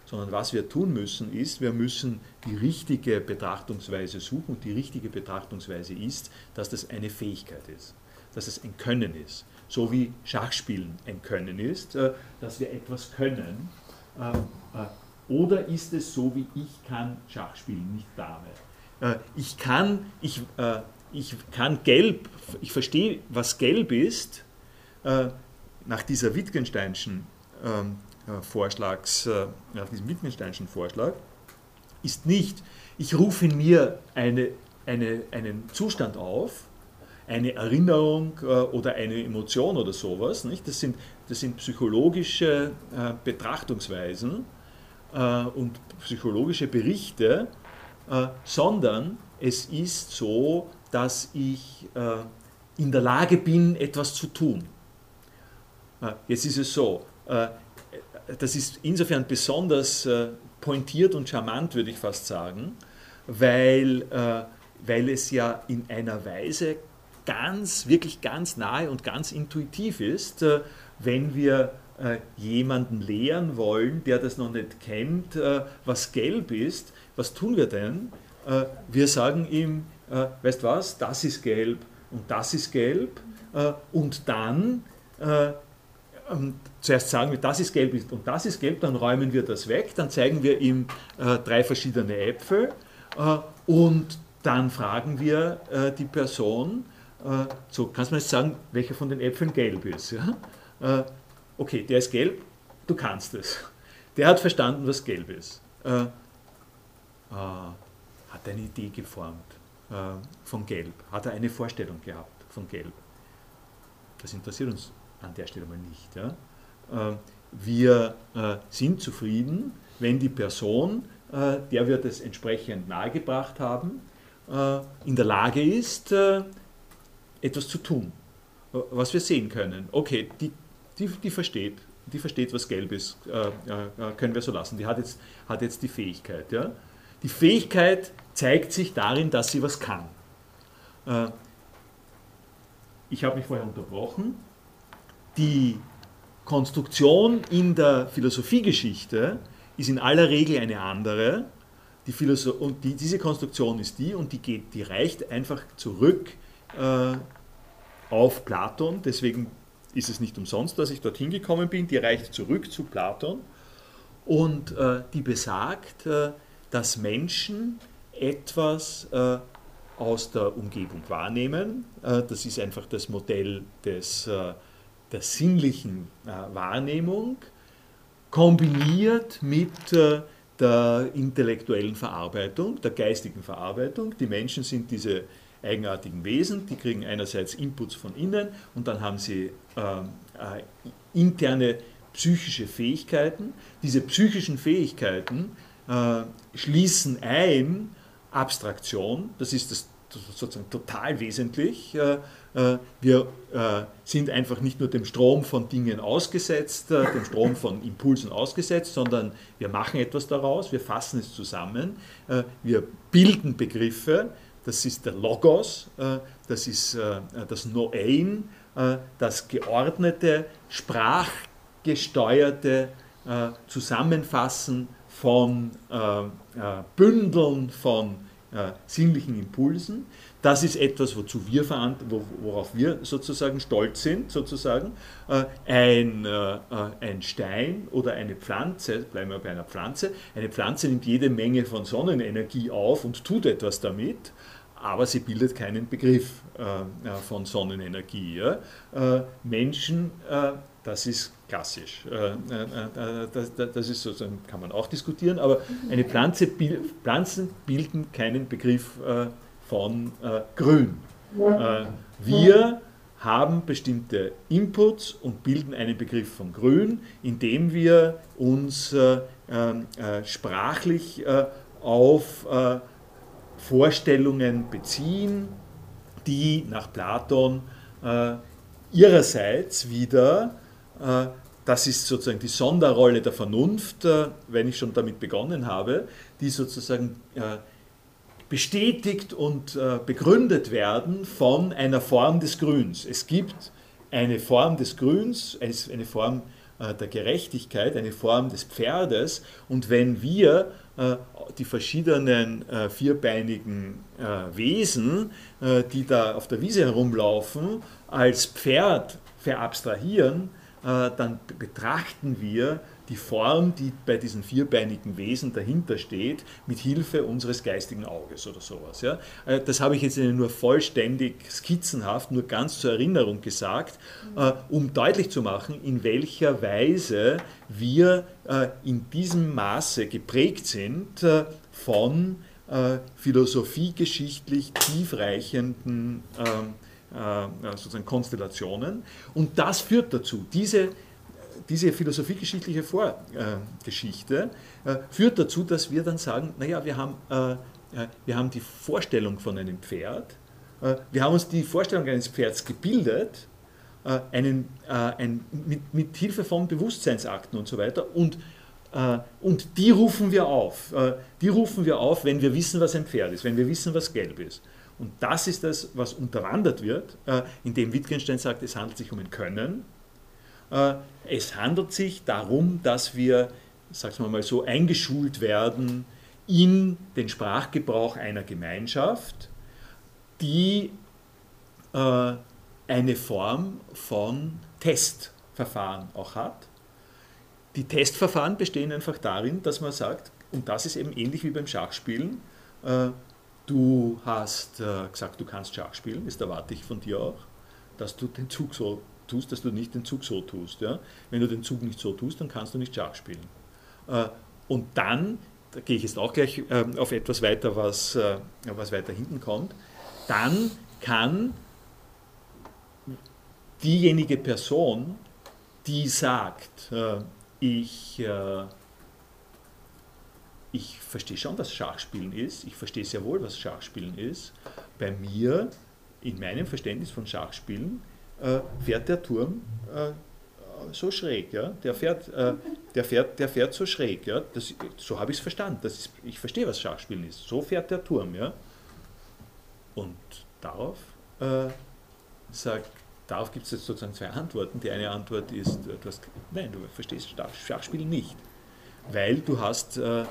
sondern was wir tun müssen ist, wir müssen die richtige Betrachtungsweise suchen und die richtige Betrachtungsweise ist, dass das eine Fähigkeit ist, dass es ein Können ist. So wie Schachspielen ein Können ist, äh, dass wir etwas können. Äh, oder ist es so, wie ich kann Schach spielen, nicht Dame? Ich kann, ich, ich kann gelb, ich verstehe, was gelb ist, äh, nach dieser Wittgensteinschen ähm, äh, Vorschlags, äh, nach diesem Wittgensteinschen Vorschlag, ist nicht, ich rufe in mir eine, eine, einen Zustand auf, eine Erinnerung äh, oder eine Emotion oder sowas. Nicht? Das, sind, das sind psychologische äh, Betrachtungsweisen äh, und psychologische Berichte, sondern es ist so, dass ich äh, in der Lage bin, etwas zu tun. Äh, jetzt ist es so, äh, das ist insofern besonders äh, pointiert und charmant, würde ich fast sagen, weil, äh, weil es ja in einer Weise ganz, wirklich ganz nahe und ganz intuitiv ist, äh, wenn wir jemanden lehren wollen, der das noch nicht kennt, was gelb ist, was tun wir denn? Wir sagen ihm, äh, weißt was, das ist gelb und das ist gelb äh, und dann äh, ähm, zuerst sagen wir, das ist gelb und das ist gelb, dann räumen wir das weg, dann zeigen wir ihm äh, drei verschiedene Äpfel äh, und dann fragen wir äh, die Person, so kannst du jetzt sagen, welcher von den Äpfeln gelb ist. Ja? okay, der ist gelb, du kannst es. Der hat verstanden, was gelb ist. Hat eine Idee geformt. Äh, von Gelb? Hat er eine Vorstellung gehabt von Gelb? Das interessiert uns an der Stelle mal nicht. Ja? Äh, wir äh, sind zufrieden, wenn die Person, der wir das entsprechend nahegebracht haben, in der Lage ist, etwas zu tun, was wir sehen können. Okay, die, die, die versteht, die versteht, was gelb ist, können wir so lassen. Die hat jetzt, hat jetzt die Fähigkeit. Ja? Die Fähigkeit zeigt sich darin, dass sie was kann. Äh, ich habe mich vorher unterbrochen. Die Konstruktion in der Philosophiegeschichte ist in aller Regel eine andere. Die Philosoph und die, diese Konstruktion ist die und die, geht, die reicht einfach zurück äh, auf Platon. Deswegen ist es nicht umsonst, dass ich dorthin gekommen bin. Die reicht zurück zu Platon und äh, die besagt, äh, dass Menschen etwas äh, aus der Umgebung wahrnehmen. Äh, das ist einfach das Modell des, äh, der sinnlichen äh, Wahrnehmung, kombiniert mit äh, der intellektuellen Verarbeitung, der geistigen Verarbeitung. Die Menschen sind diese eigenartigen Wesen, die kriegen einerseits Inputs von innen und dann haben sie äh, interne psychische Fähigkeiten. Diese psychischen Fähigkeiten äh, schließen ein Abstraktion, das ist das sozusagen total wesentlich. Äh, äh, wir sind einfach nicht nur dem Strom von Dingen ausgesetzt, dem Strom von Impulsen ausgesetzt, sondern wir machen etwas daraus, wir fassen es zusammen, wir bilden Begriffe, das ist der Logos, das ist das Noein, das geordnete, sprachgesteuerte Zusammenfassen von Bündeln von sinnlichen Impulsen. Das ist etwas, wozu wir worauf wir sozusagen stolz sind, sozusagen. Äh, ein, äh, äh, ein Stein oder eine Pflanze, bleiben wir bei einer Pflanze, eine Pflanze nimmt jede Menge von Sonnenenergie auf und tut etwas damit aber sie bildet keinen Begriff äh, von Sonnenenergie. Ja? Äh, Menschen, äh, das ist klassisch. Das, das, ist sozusagen, kann man auch diskutieren, aber eine Pflanze, Pflanzen bilden keinen Begriff von äh, Grün. Äh, wir haben bestimmte Inputs und bilden einen Begriff von Grün, indem wir uns äh, ähm, äh sprachlich äh, auf äh, Vorstellungen beziehen, die nach Platon ihrerseits wieder das ist sozusagen die Sonderrolle der Vernunft, wenn ich schon damit begonnen habe, die sozusagen bestätigt und äh, begründet werden von einer Form des Grüns. Es gibt eine Form des Grüns, eine Form äh, der Gerechtigkeit, eine Form des Pferdes und wenn wir äh, die verschiedenen vierbeinigen Wesen, die da auf der Wiese herumlaufen, als Pferd verabstrahieren, dann betrachten wir die Form, die bei diesen vierbeinigen Wesen dahinter steht, mit Hilfe unseres geistigen Auges oder sowas. Ja. Äh, das habe ich jetzt nur vollständig skizzenhaft, nur ganz zur Erinnerung gesagt, äh, um deutlich zu machen, in welcher Weise wir äh, in diesem Maße geprägt sind von philosophiegeschichtlich tiefreichenden sozusagen Konstellationen. Und das führt dazu, diese diese philosophiegeschichtliche Vorgeschichte äh, führt dazu, dass wir dann sagen, naja, wir haben, äh, äh, wir haben die Vorstellung von einem Pferd, wir haben uns die Vorstellung eines Pferds gebildet, einen, ein, mit, mit Hilfe von Bewusstseinsakten und so weiter und und die rufen wir auf. Die rufen wir auf, wenn wir wissen, was ein Pferd ist, wenn wir wissen, was gelb ist. Und das ist das, was unterwandert wird, indem Wittgenstein sagt, es handelt sich um ein Können, äh, es handelt sich darum, dass wir, sagen wir mal so, eingeschult werden in den Sprachgebrauch einer Gemeinschaft, die äh, eine Form von Testverfahren auch hat. Die Testverfahren bestehen einfach darin, dass man sagt, und das ist eben ähnlich wie beim Schachspielen, äh, du hast gesagt, du kannst Schach spielen, das erwarte ich von dir auch, dass du den Zug so tust, dass du nicht den Zug so tust. Ja? Wenn du den Zug nicht so tust, dann kannst du nicht Schach spielen. Äh, und dann, da gehe ich jetzt auch gleich äh, auf etwas weiter, was, äh, was weiter hinten kommt, dann kann diejenige Person, die sagt, ich, ich verstehe schon, was Schachspielen ist, ich verstehe sehr wohl, was Schachspielen ist, bei mir, in meinem Verständnis von Schachspielen, äh, fährt der Turm äh, so schräg, ja? der, fährt, äh, der, fährt, der fährt so schräg. Ja? Das, so habe ich es verstanden. Das ist, ich verstehe, was Schachspielen ist. So fährt der Turm. Ja? Und darauf, äh, sagt, darauf gibt es jetzt sozusagen zwei Antworten. Die eine Antwort ist, du hast, nein, du verstehst Schachspielen nicht, weil du hast, äh,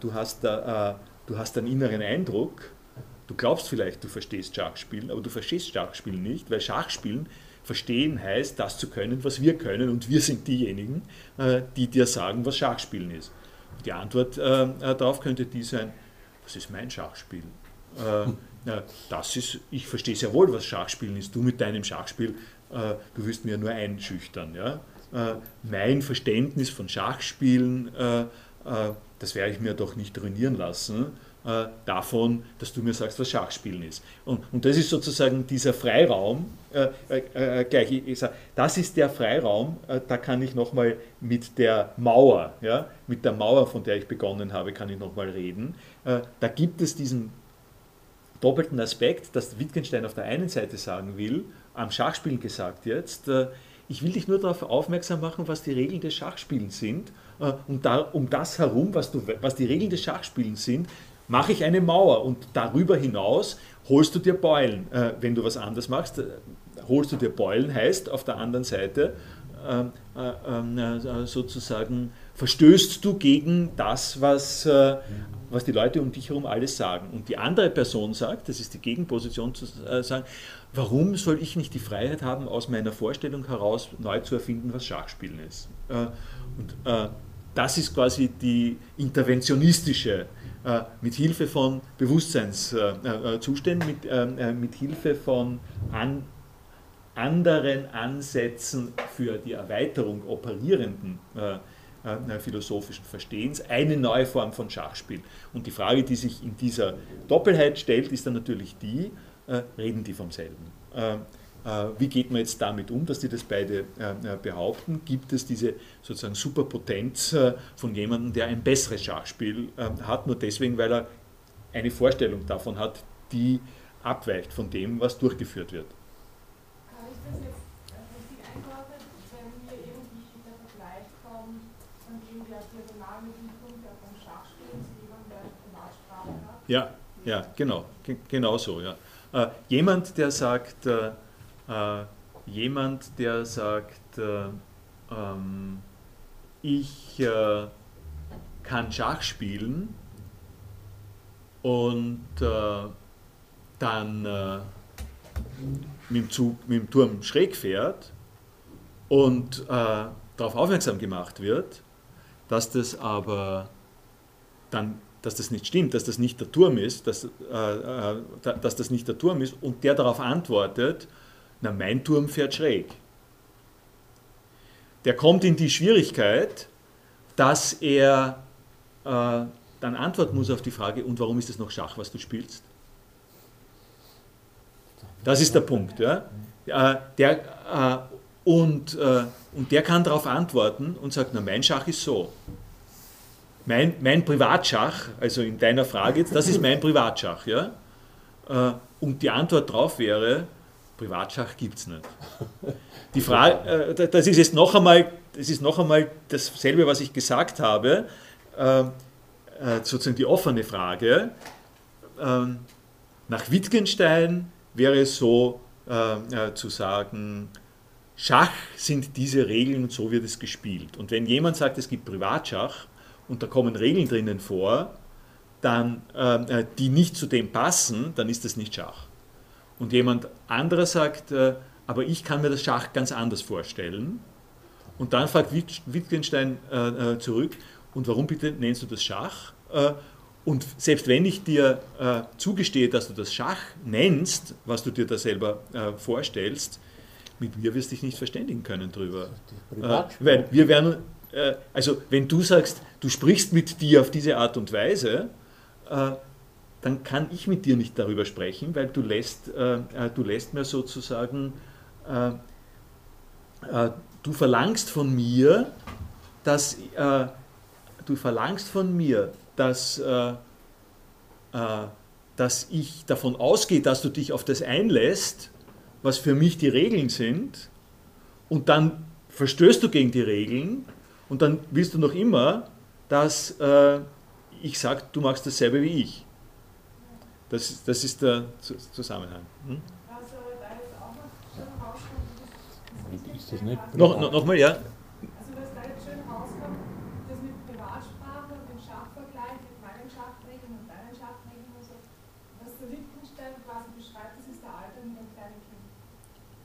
du hast, du hast einen inneren Eindruck, Du glaubst vielleicht, du verstehst Schachspielen, aber du verstehst Schachspielen nicht, weil Schachspielen verstehen heißt, das zu können, was wir können und wir sind diejenigen, äh, die dir sagen, was Schachspielen ist. Die Antwort äh, äh, darauf könnte die sein, was ist mein Schachspiel? Das ist, ich verstehe sehr wohl, was Schachspielen ist. Du mit deinem Schachspiel, du wirst mir nur einschüchtern. Ja? Mein Verständnis von Schachspielen, das werde ich mir doch nicht ruinieren lassen äh, davon, dass du mir sagst, was Schachspielen ist. Und, und das ist sozusagen dieser Freiraum, äh, äh, äh gleich, ich, ich sag, das ist der Freiraum, äh, da kann ich nochmal mit der Mauer, ja, mit der Mauer, von der ich begonnen habe, kann ich nochmal reden. Äh, da gibt es diesen doppelten Aspekt, dass Wittgenstein auf der einen Seite sagen will, am Schachspielen gesagt jetzt, ich will dich nur darauf aufmerksam machen, was die Regeln des Schachspielens sind. Und da, um das herum, was, du, was die Regeln des Schachspielens sind, mache ich eine Mauer und darüber hinaus holst du dir Beulen. Äh, wenn du was anderes machst, äh, holst du dir Beulen, heißt auf der anderen Seite ähm, äh, ähm, äh, sozusagen verstößt du gegen das, was, äh, was die Leute um dich herum alles sagen. Und die andere Person sagt, das ist die Gegenposition zu äh, sagen, warum soll ich nicht die Freiheit haben, aus meiner Vorstellung heraus neu zu erfinden, was Schachspielen ist. und das ist quasi die interventionistische äh, mit Hilfe von Bewusstseinszuständen, mit, äh, mit Hilfe von an, anderen Ansätzen für die Erweiterung operierenden äh, philosophischen Verstehens eine neue Form von Schachspiel. Und die Frage, die sich in dieser Doppelheit stellt, ist dann natürlich die, reden die vom selben? Äh, wie geht man jetzt damit um, dass die das beide äh, äh, behaupten? Gibt es diese sozusagen Superpotenz von jemandem, der ein besseres Schachspiel hat, nur deswegen, weil er eine Vorstellung davon hat, die abweicht von dem, was durchgeführt wird? Kann ich das jetzt richtig einordnen, wenn mir irgendwie der Vergleich kommt, von dem der Diagonalmittelpunkt beim Schachspielen zu jemandem, der Privatsprache hat? Ja, ja, genau, genau so. Ja. jemand, der sagt, äh, jemand, der sagt, äh, ähm, ich äh, kann Schach spielen und äh, dann äh, mit, dem Zug, mit dem Turm schräg fährt und äh, darauf aufmerksam gemacht wird, dass das aber dann dass das nicht stimmt, dass das nicht der Turm ist, dass, äh, dass das nicht der Turm ist und der darauf antwortet, na, mein Turm fährt schräg. Der kommt in die Schwierigkeit, dass er äh, dann antworten muss auf die Frage, und warum ist es noch Schach, was du spielst? Das ist der Punkt. Ja? Äh, der, äh, und, äh, und der kann darauf antworten und sagt, na, mein Schach ist so. Mein, mein Privatschach, also in deiner Frage jetzt, das ist mein Privatschach. Ja? Äh, und die Antwort darauf wäre, Privatschach gibt es nicht. Die Frage, äh, das ist jetzt noch einmal, das ist noch einmal dasselbe, was ich gesagt habe, äh, äh, sozusagen die offene Frage. Ähm, nach Wittgenstein wäre es so äh, zu sagen, Schach sind diese Regeln und so wird es gespielt. Und wenn jemand sagt, es gibt Privatschach und da kommen Regeln drinnen vor, dann, äh, die nicht zu dem passen, dann ist das nicht Schach und jemand anderer sagt, äh, aber ich kann mir das Schach ganz anders vorstellen. Und dann fragt Wittgenstein äh, äh, zurück, und warum bitte nennst du das Schach? Und selbst wenn ich dir zugestehe, dass du das Schach nennst, was du dir da selber vorstellst, mit mir wirst du dich nicht verständigen können drüber. weil wir werden, also wenn du sagst, du sprichst mit dir auf diese Art und Weise, dann kann ich mit dir nicht darüber sprechen, weil du lässt, äh, äh, du lässt mir sozusagen, äh, äh du verlangst von mir, dass, äh, du verlangst von mir, dass, äh, dass ich davon ausgehe, dass du dich auf das einlässt, was für mich die Regeln sind, und dann verstößt du gegen die Regeln und dann willst du noch immer, dass ich sage, du machst dasselbe wie ich. Das, das ist der Zusammenhang. Hm? Ist das nicht? Noch, noch, Nochmal, ja. Also was da jetzt schön rauskommt, das mit Privatsprache und dem Schachvergleich mit meinen Schachregeln und deinen Schachregeln und so, was der Wittgenstein quasi beschreibt, das ist der Alter mit dem kleinen Kind.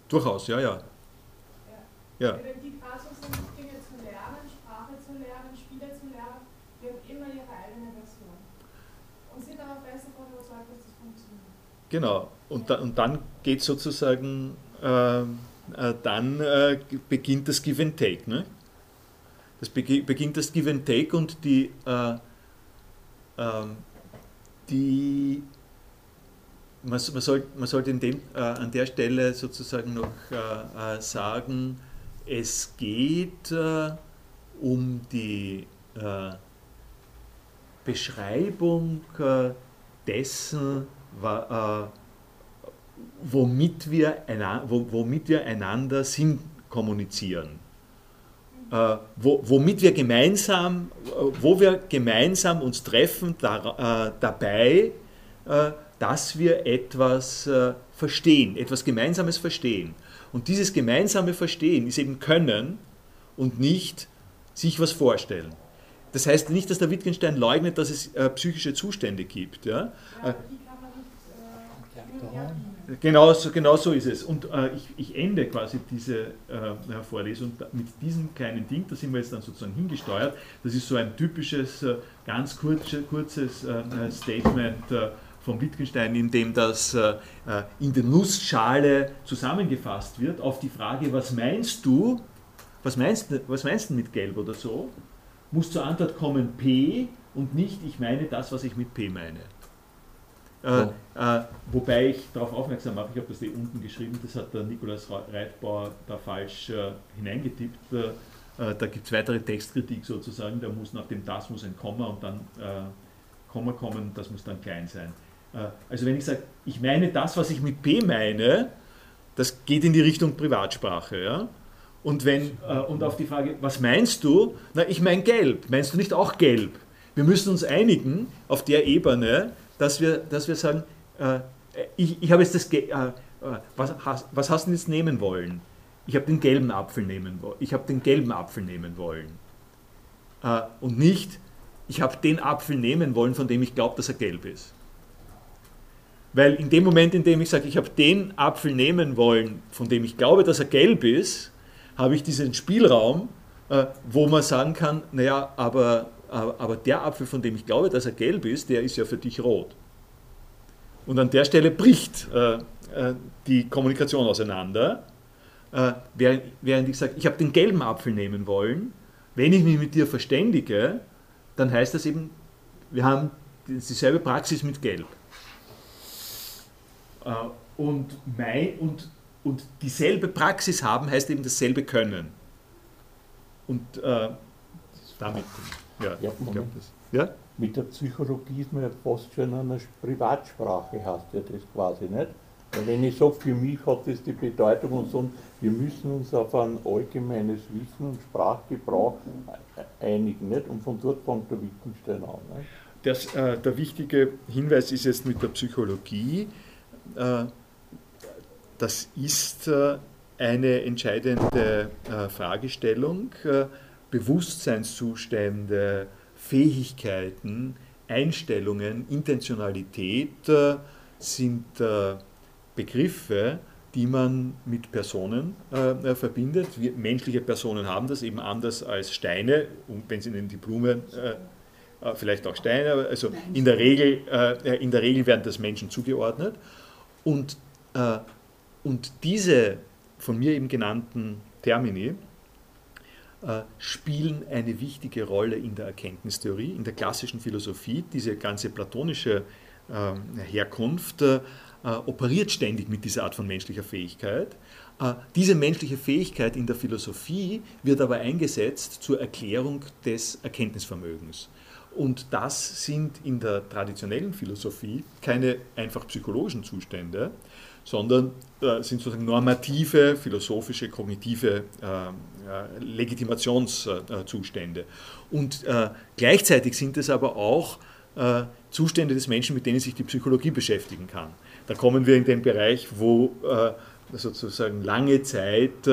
Durchaus, ja, ja. Ja. ja. Wenn die gerade so sind, Dinge zu lernen, Sprache zu lernen, Spiele zu lernen, die haben immer ihre eigene Version. Und sind aber besser von überzeugt, dass das funktioniert. Genau. Und, da, und dann geht sozusagen, äh, äh, dann äh, beginnt das Give and Take. Ne? Das beginnt das Give and Take und die, äh, ähm, die, man, man, soll, man sollte dem, äh, an der Stelle sozusagen noch äh, sagen, es geht um die äh, Äh, womit wir, womit wir einander Sinn kommunizieren. Äh, wo, womit wir gemeinsam, wo wir gemeinsam uns treffen da, äh, dabei, äh, dass wir etwas äh, verstehen, etwas Gemeinsames verstehen. Und dieses gemeinsame Verstehen ist eben Können und nicht sich was vorstellen. Das heißt nicht, dass der Wittgenstein leugnet, dass es äh, psychische Zustände gibt. Ja? Genau so, genau so ist es. Und äh, ich, ich, ende quasi diese äh, Vorlesung mit diesem kleinen Ding, da sind wir jetzt dann sozusagen hingesteuert. Das ist so ein typisches, äh, ganz kurz, kurzes äh, äh, Statement äh, von Wittgenstein, in dem das in der Nussschale zusammengefasst wird, auf die Frage, was meinst du, was meinst, was meinst du mit Gelb oder so, muss zur Antwort kommen P und nicht, ich meine das, was ich mit P meine. Äh, äh, wobei ich darauf aufmerksam mache, ich habe das hier unten geschrieben, das hat der Nikolaus Reitbauer da falsch äh, hineingetippt. Äh, äh, da gibt es weitere Textkritik sozusagen, da muss nach dem das muss ein Komma und dann äh, Komma kommen, das muss dann klein sein. also wenn ich sage, ich meine das, was ich mit P meine, das geht in die Richtung Privatsprache. Ja? Und, wenn, und auf die Frage, was meinst du? Na, ich meine gelb. Meinst du nicht auch gelb? Wir müssen uns einigen auf der Ebene, dass wir, dass wir sagen, äh, ich, ich habe jetzt das, äh, äh, was, has, was hast du jetzt nehmen wollen? Ich habe den gelben Apfel nehmen wollen. Ich habe den gelben Apfel nehmen wollen. Äh, und nicht, ich habe den Apfel nehmen wollen, von dem ich glaube, dass er gelb ist. Weil in dem Moment, in dem ich sage, ich habe den Apfel nehmen wollen, von dem ich glaube, dass er gelb ist, habe ich diesen Spielraum, äh, wo man sagen kann, naja, aber aber der Apfel, von dem ich glaube, dass er gelb ist, der ist ja für dich rot. Und an der Stelle bricht äh, äh die Kommunikation auseinander, äh, während, ich sage, ich habe den gelben Apfel nehmen wollen. Wenn ich mich mit dir verständige, dann heißt das eben, wir haben dieselbe Praxis mit Gelb. Äh, und, mein, und, und dieselbe Praxis haben heißt eben dasselbe Können. Und damit. Ja, ja, Moment. ja? Mit der Psychologie ist man ja fast schon in einer Privatsprache, heißt ja das quasi nicht. Weil wenn ich sage, für mich hat das die Bedeutung und so, wir müssen uns auf ein allgemeines Wissen und Sprachgebrauch einigen, nicht? Und von dort fängt der Wittgenstein an. Nicht? Das, äh, der wichtige Hinweis ist jetzt mit der Psychologie. Äh, das ist äh, eine entscheidende äh, Fragestellung. Äh, Bewusstseinszustände, Fähigkeiten, Einstellungen, Intentionalität äh, sind äh, Begriffe, die man mit Personen äh, verbindet. Wir, menschliche Personen haben das eben anders als Steine, und wenn sie in die Blume äh, äh, vielleicht auch Steine, also in der Regel, äh, in der Regel werden das Menschen zugeordnet. Und, und diese von mir eben genannten Termini äh, spielen eine wichtige Rolle in der Erkenntnistheorie, in der klassischen Philosophie. Diese ganze platonische ähm, Herkunft äh, operiert ständig mit dieser Art von menschlicher Fähigkeit. Äh, diese menschliche Fähigkeit in der Philosophie wird aber eingesetzt zur Erklärung des Erkenntnisvermögens. Und das sind in der traditionellen Philosophie keine einfach psychologischen Zustände, sondern äh, sind sozusagen normative, philosophische, kognitive äh, Legitimationszustände. Und äh, gleichzeitig sind es aber auch äh, Zustände des Menschen, mit denen sich die Psychologie beschäftigen kann. Da kommen wir in den Bereich, wo äh, sozusagen lange Zeit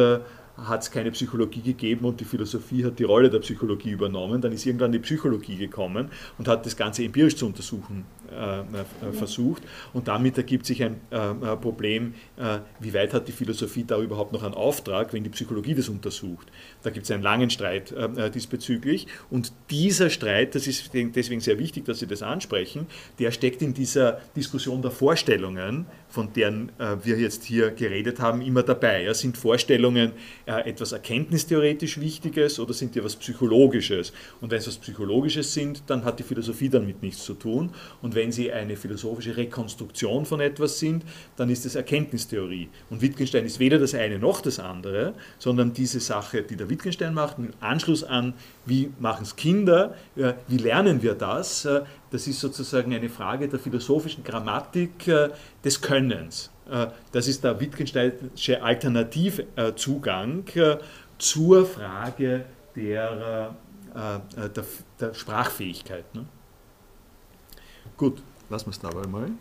hat es keine Psychologie gegeben und die Philosophie hat die Rolle der Psychologie übernommen. Dann ist irgendwann die Psychologie gekommen und hat das Ganze empirisch zu untersuchen äh, äh, versucht. Und damit ergibt sich ein äh, Problem, äh, wie weit hat die Philosophie da überhaupt noch einen Auftrag, wenn die Psychologie das untersucht. Da gibt es einen langen Streit äh, äh, diesbezüglich. Und dieser Streit, das ist deswegen sehr wichtig, dass Sie das ansprechen, der steckt in dieser Diskussion der Vorstellungen, von deren wir jetzt hier geredet haben, immer dabei. Ja, sind Vorstellungen etwas erkenntnistheoretisch Wichtiges oder sind die etwas Psychologisches? Und wenn es etwas Psychologisches sind, dann hat die Philosophie damit nichts zu tun. Und wenn sie eine philosophische Rekonstruktion von etwas sind, dann ist es Erkenntnistheorie. Und Wittgenstein ist weder das eine noch das andere, sondern diese Sache, die der Wittgenstein macht, im Anschluss an, wie machen es Kinder, äh, wie lernen wir das, äh, das ist sozusagen eine Frage der philosophischen Grammatik äh, des Könnens. Das ist der Wittgensteinsche Alternativzugang zur Frage der, der, der Sprachfähigkeit. Ne? Gut, lassen wir es dabei mal.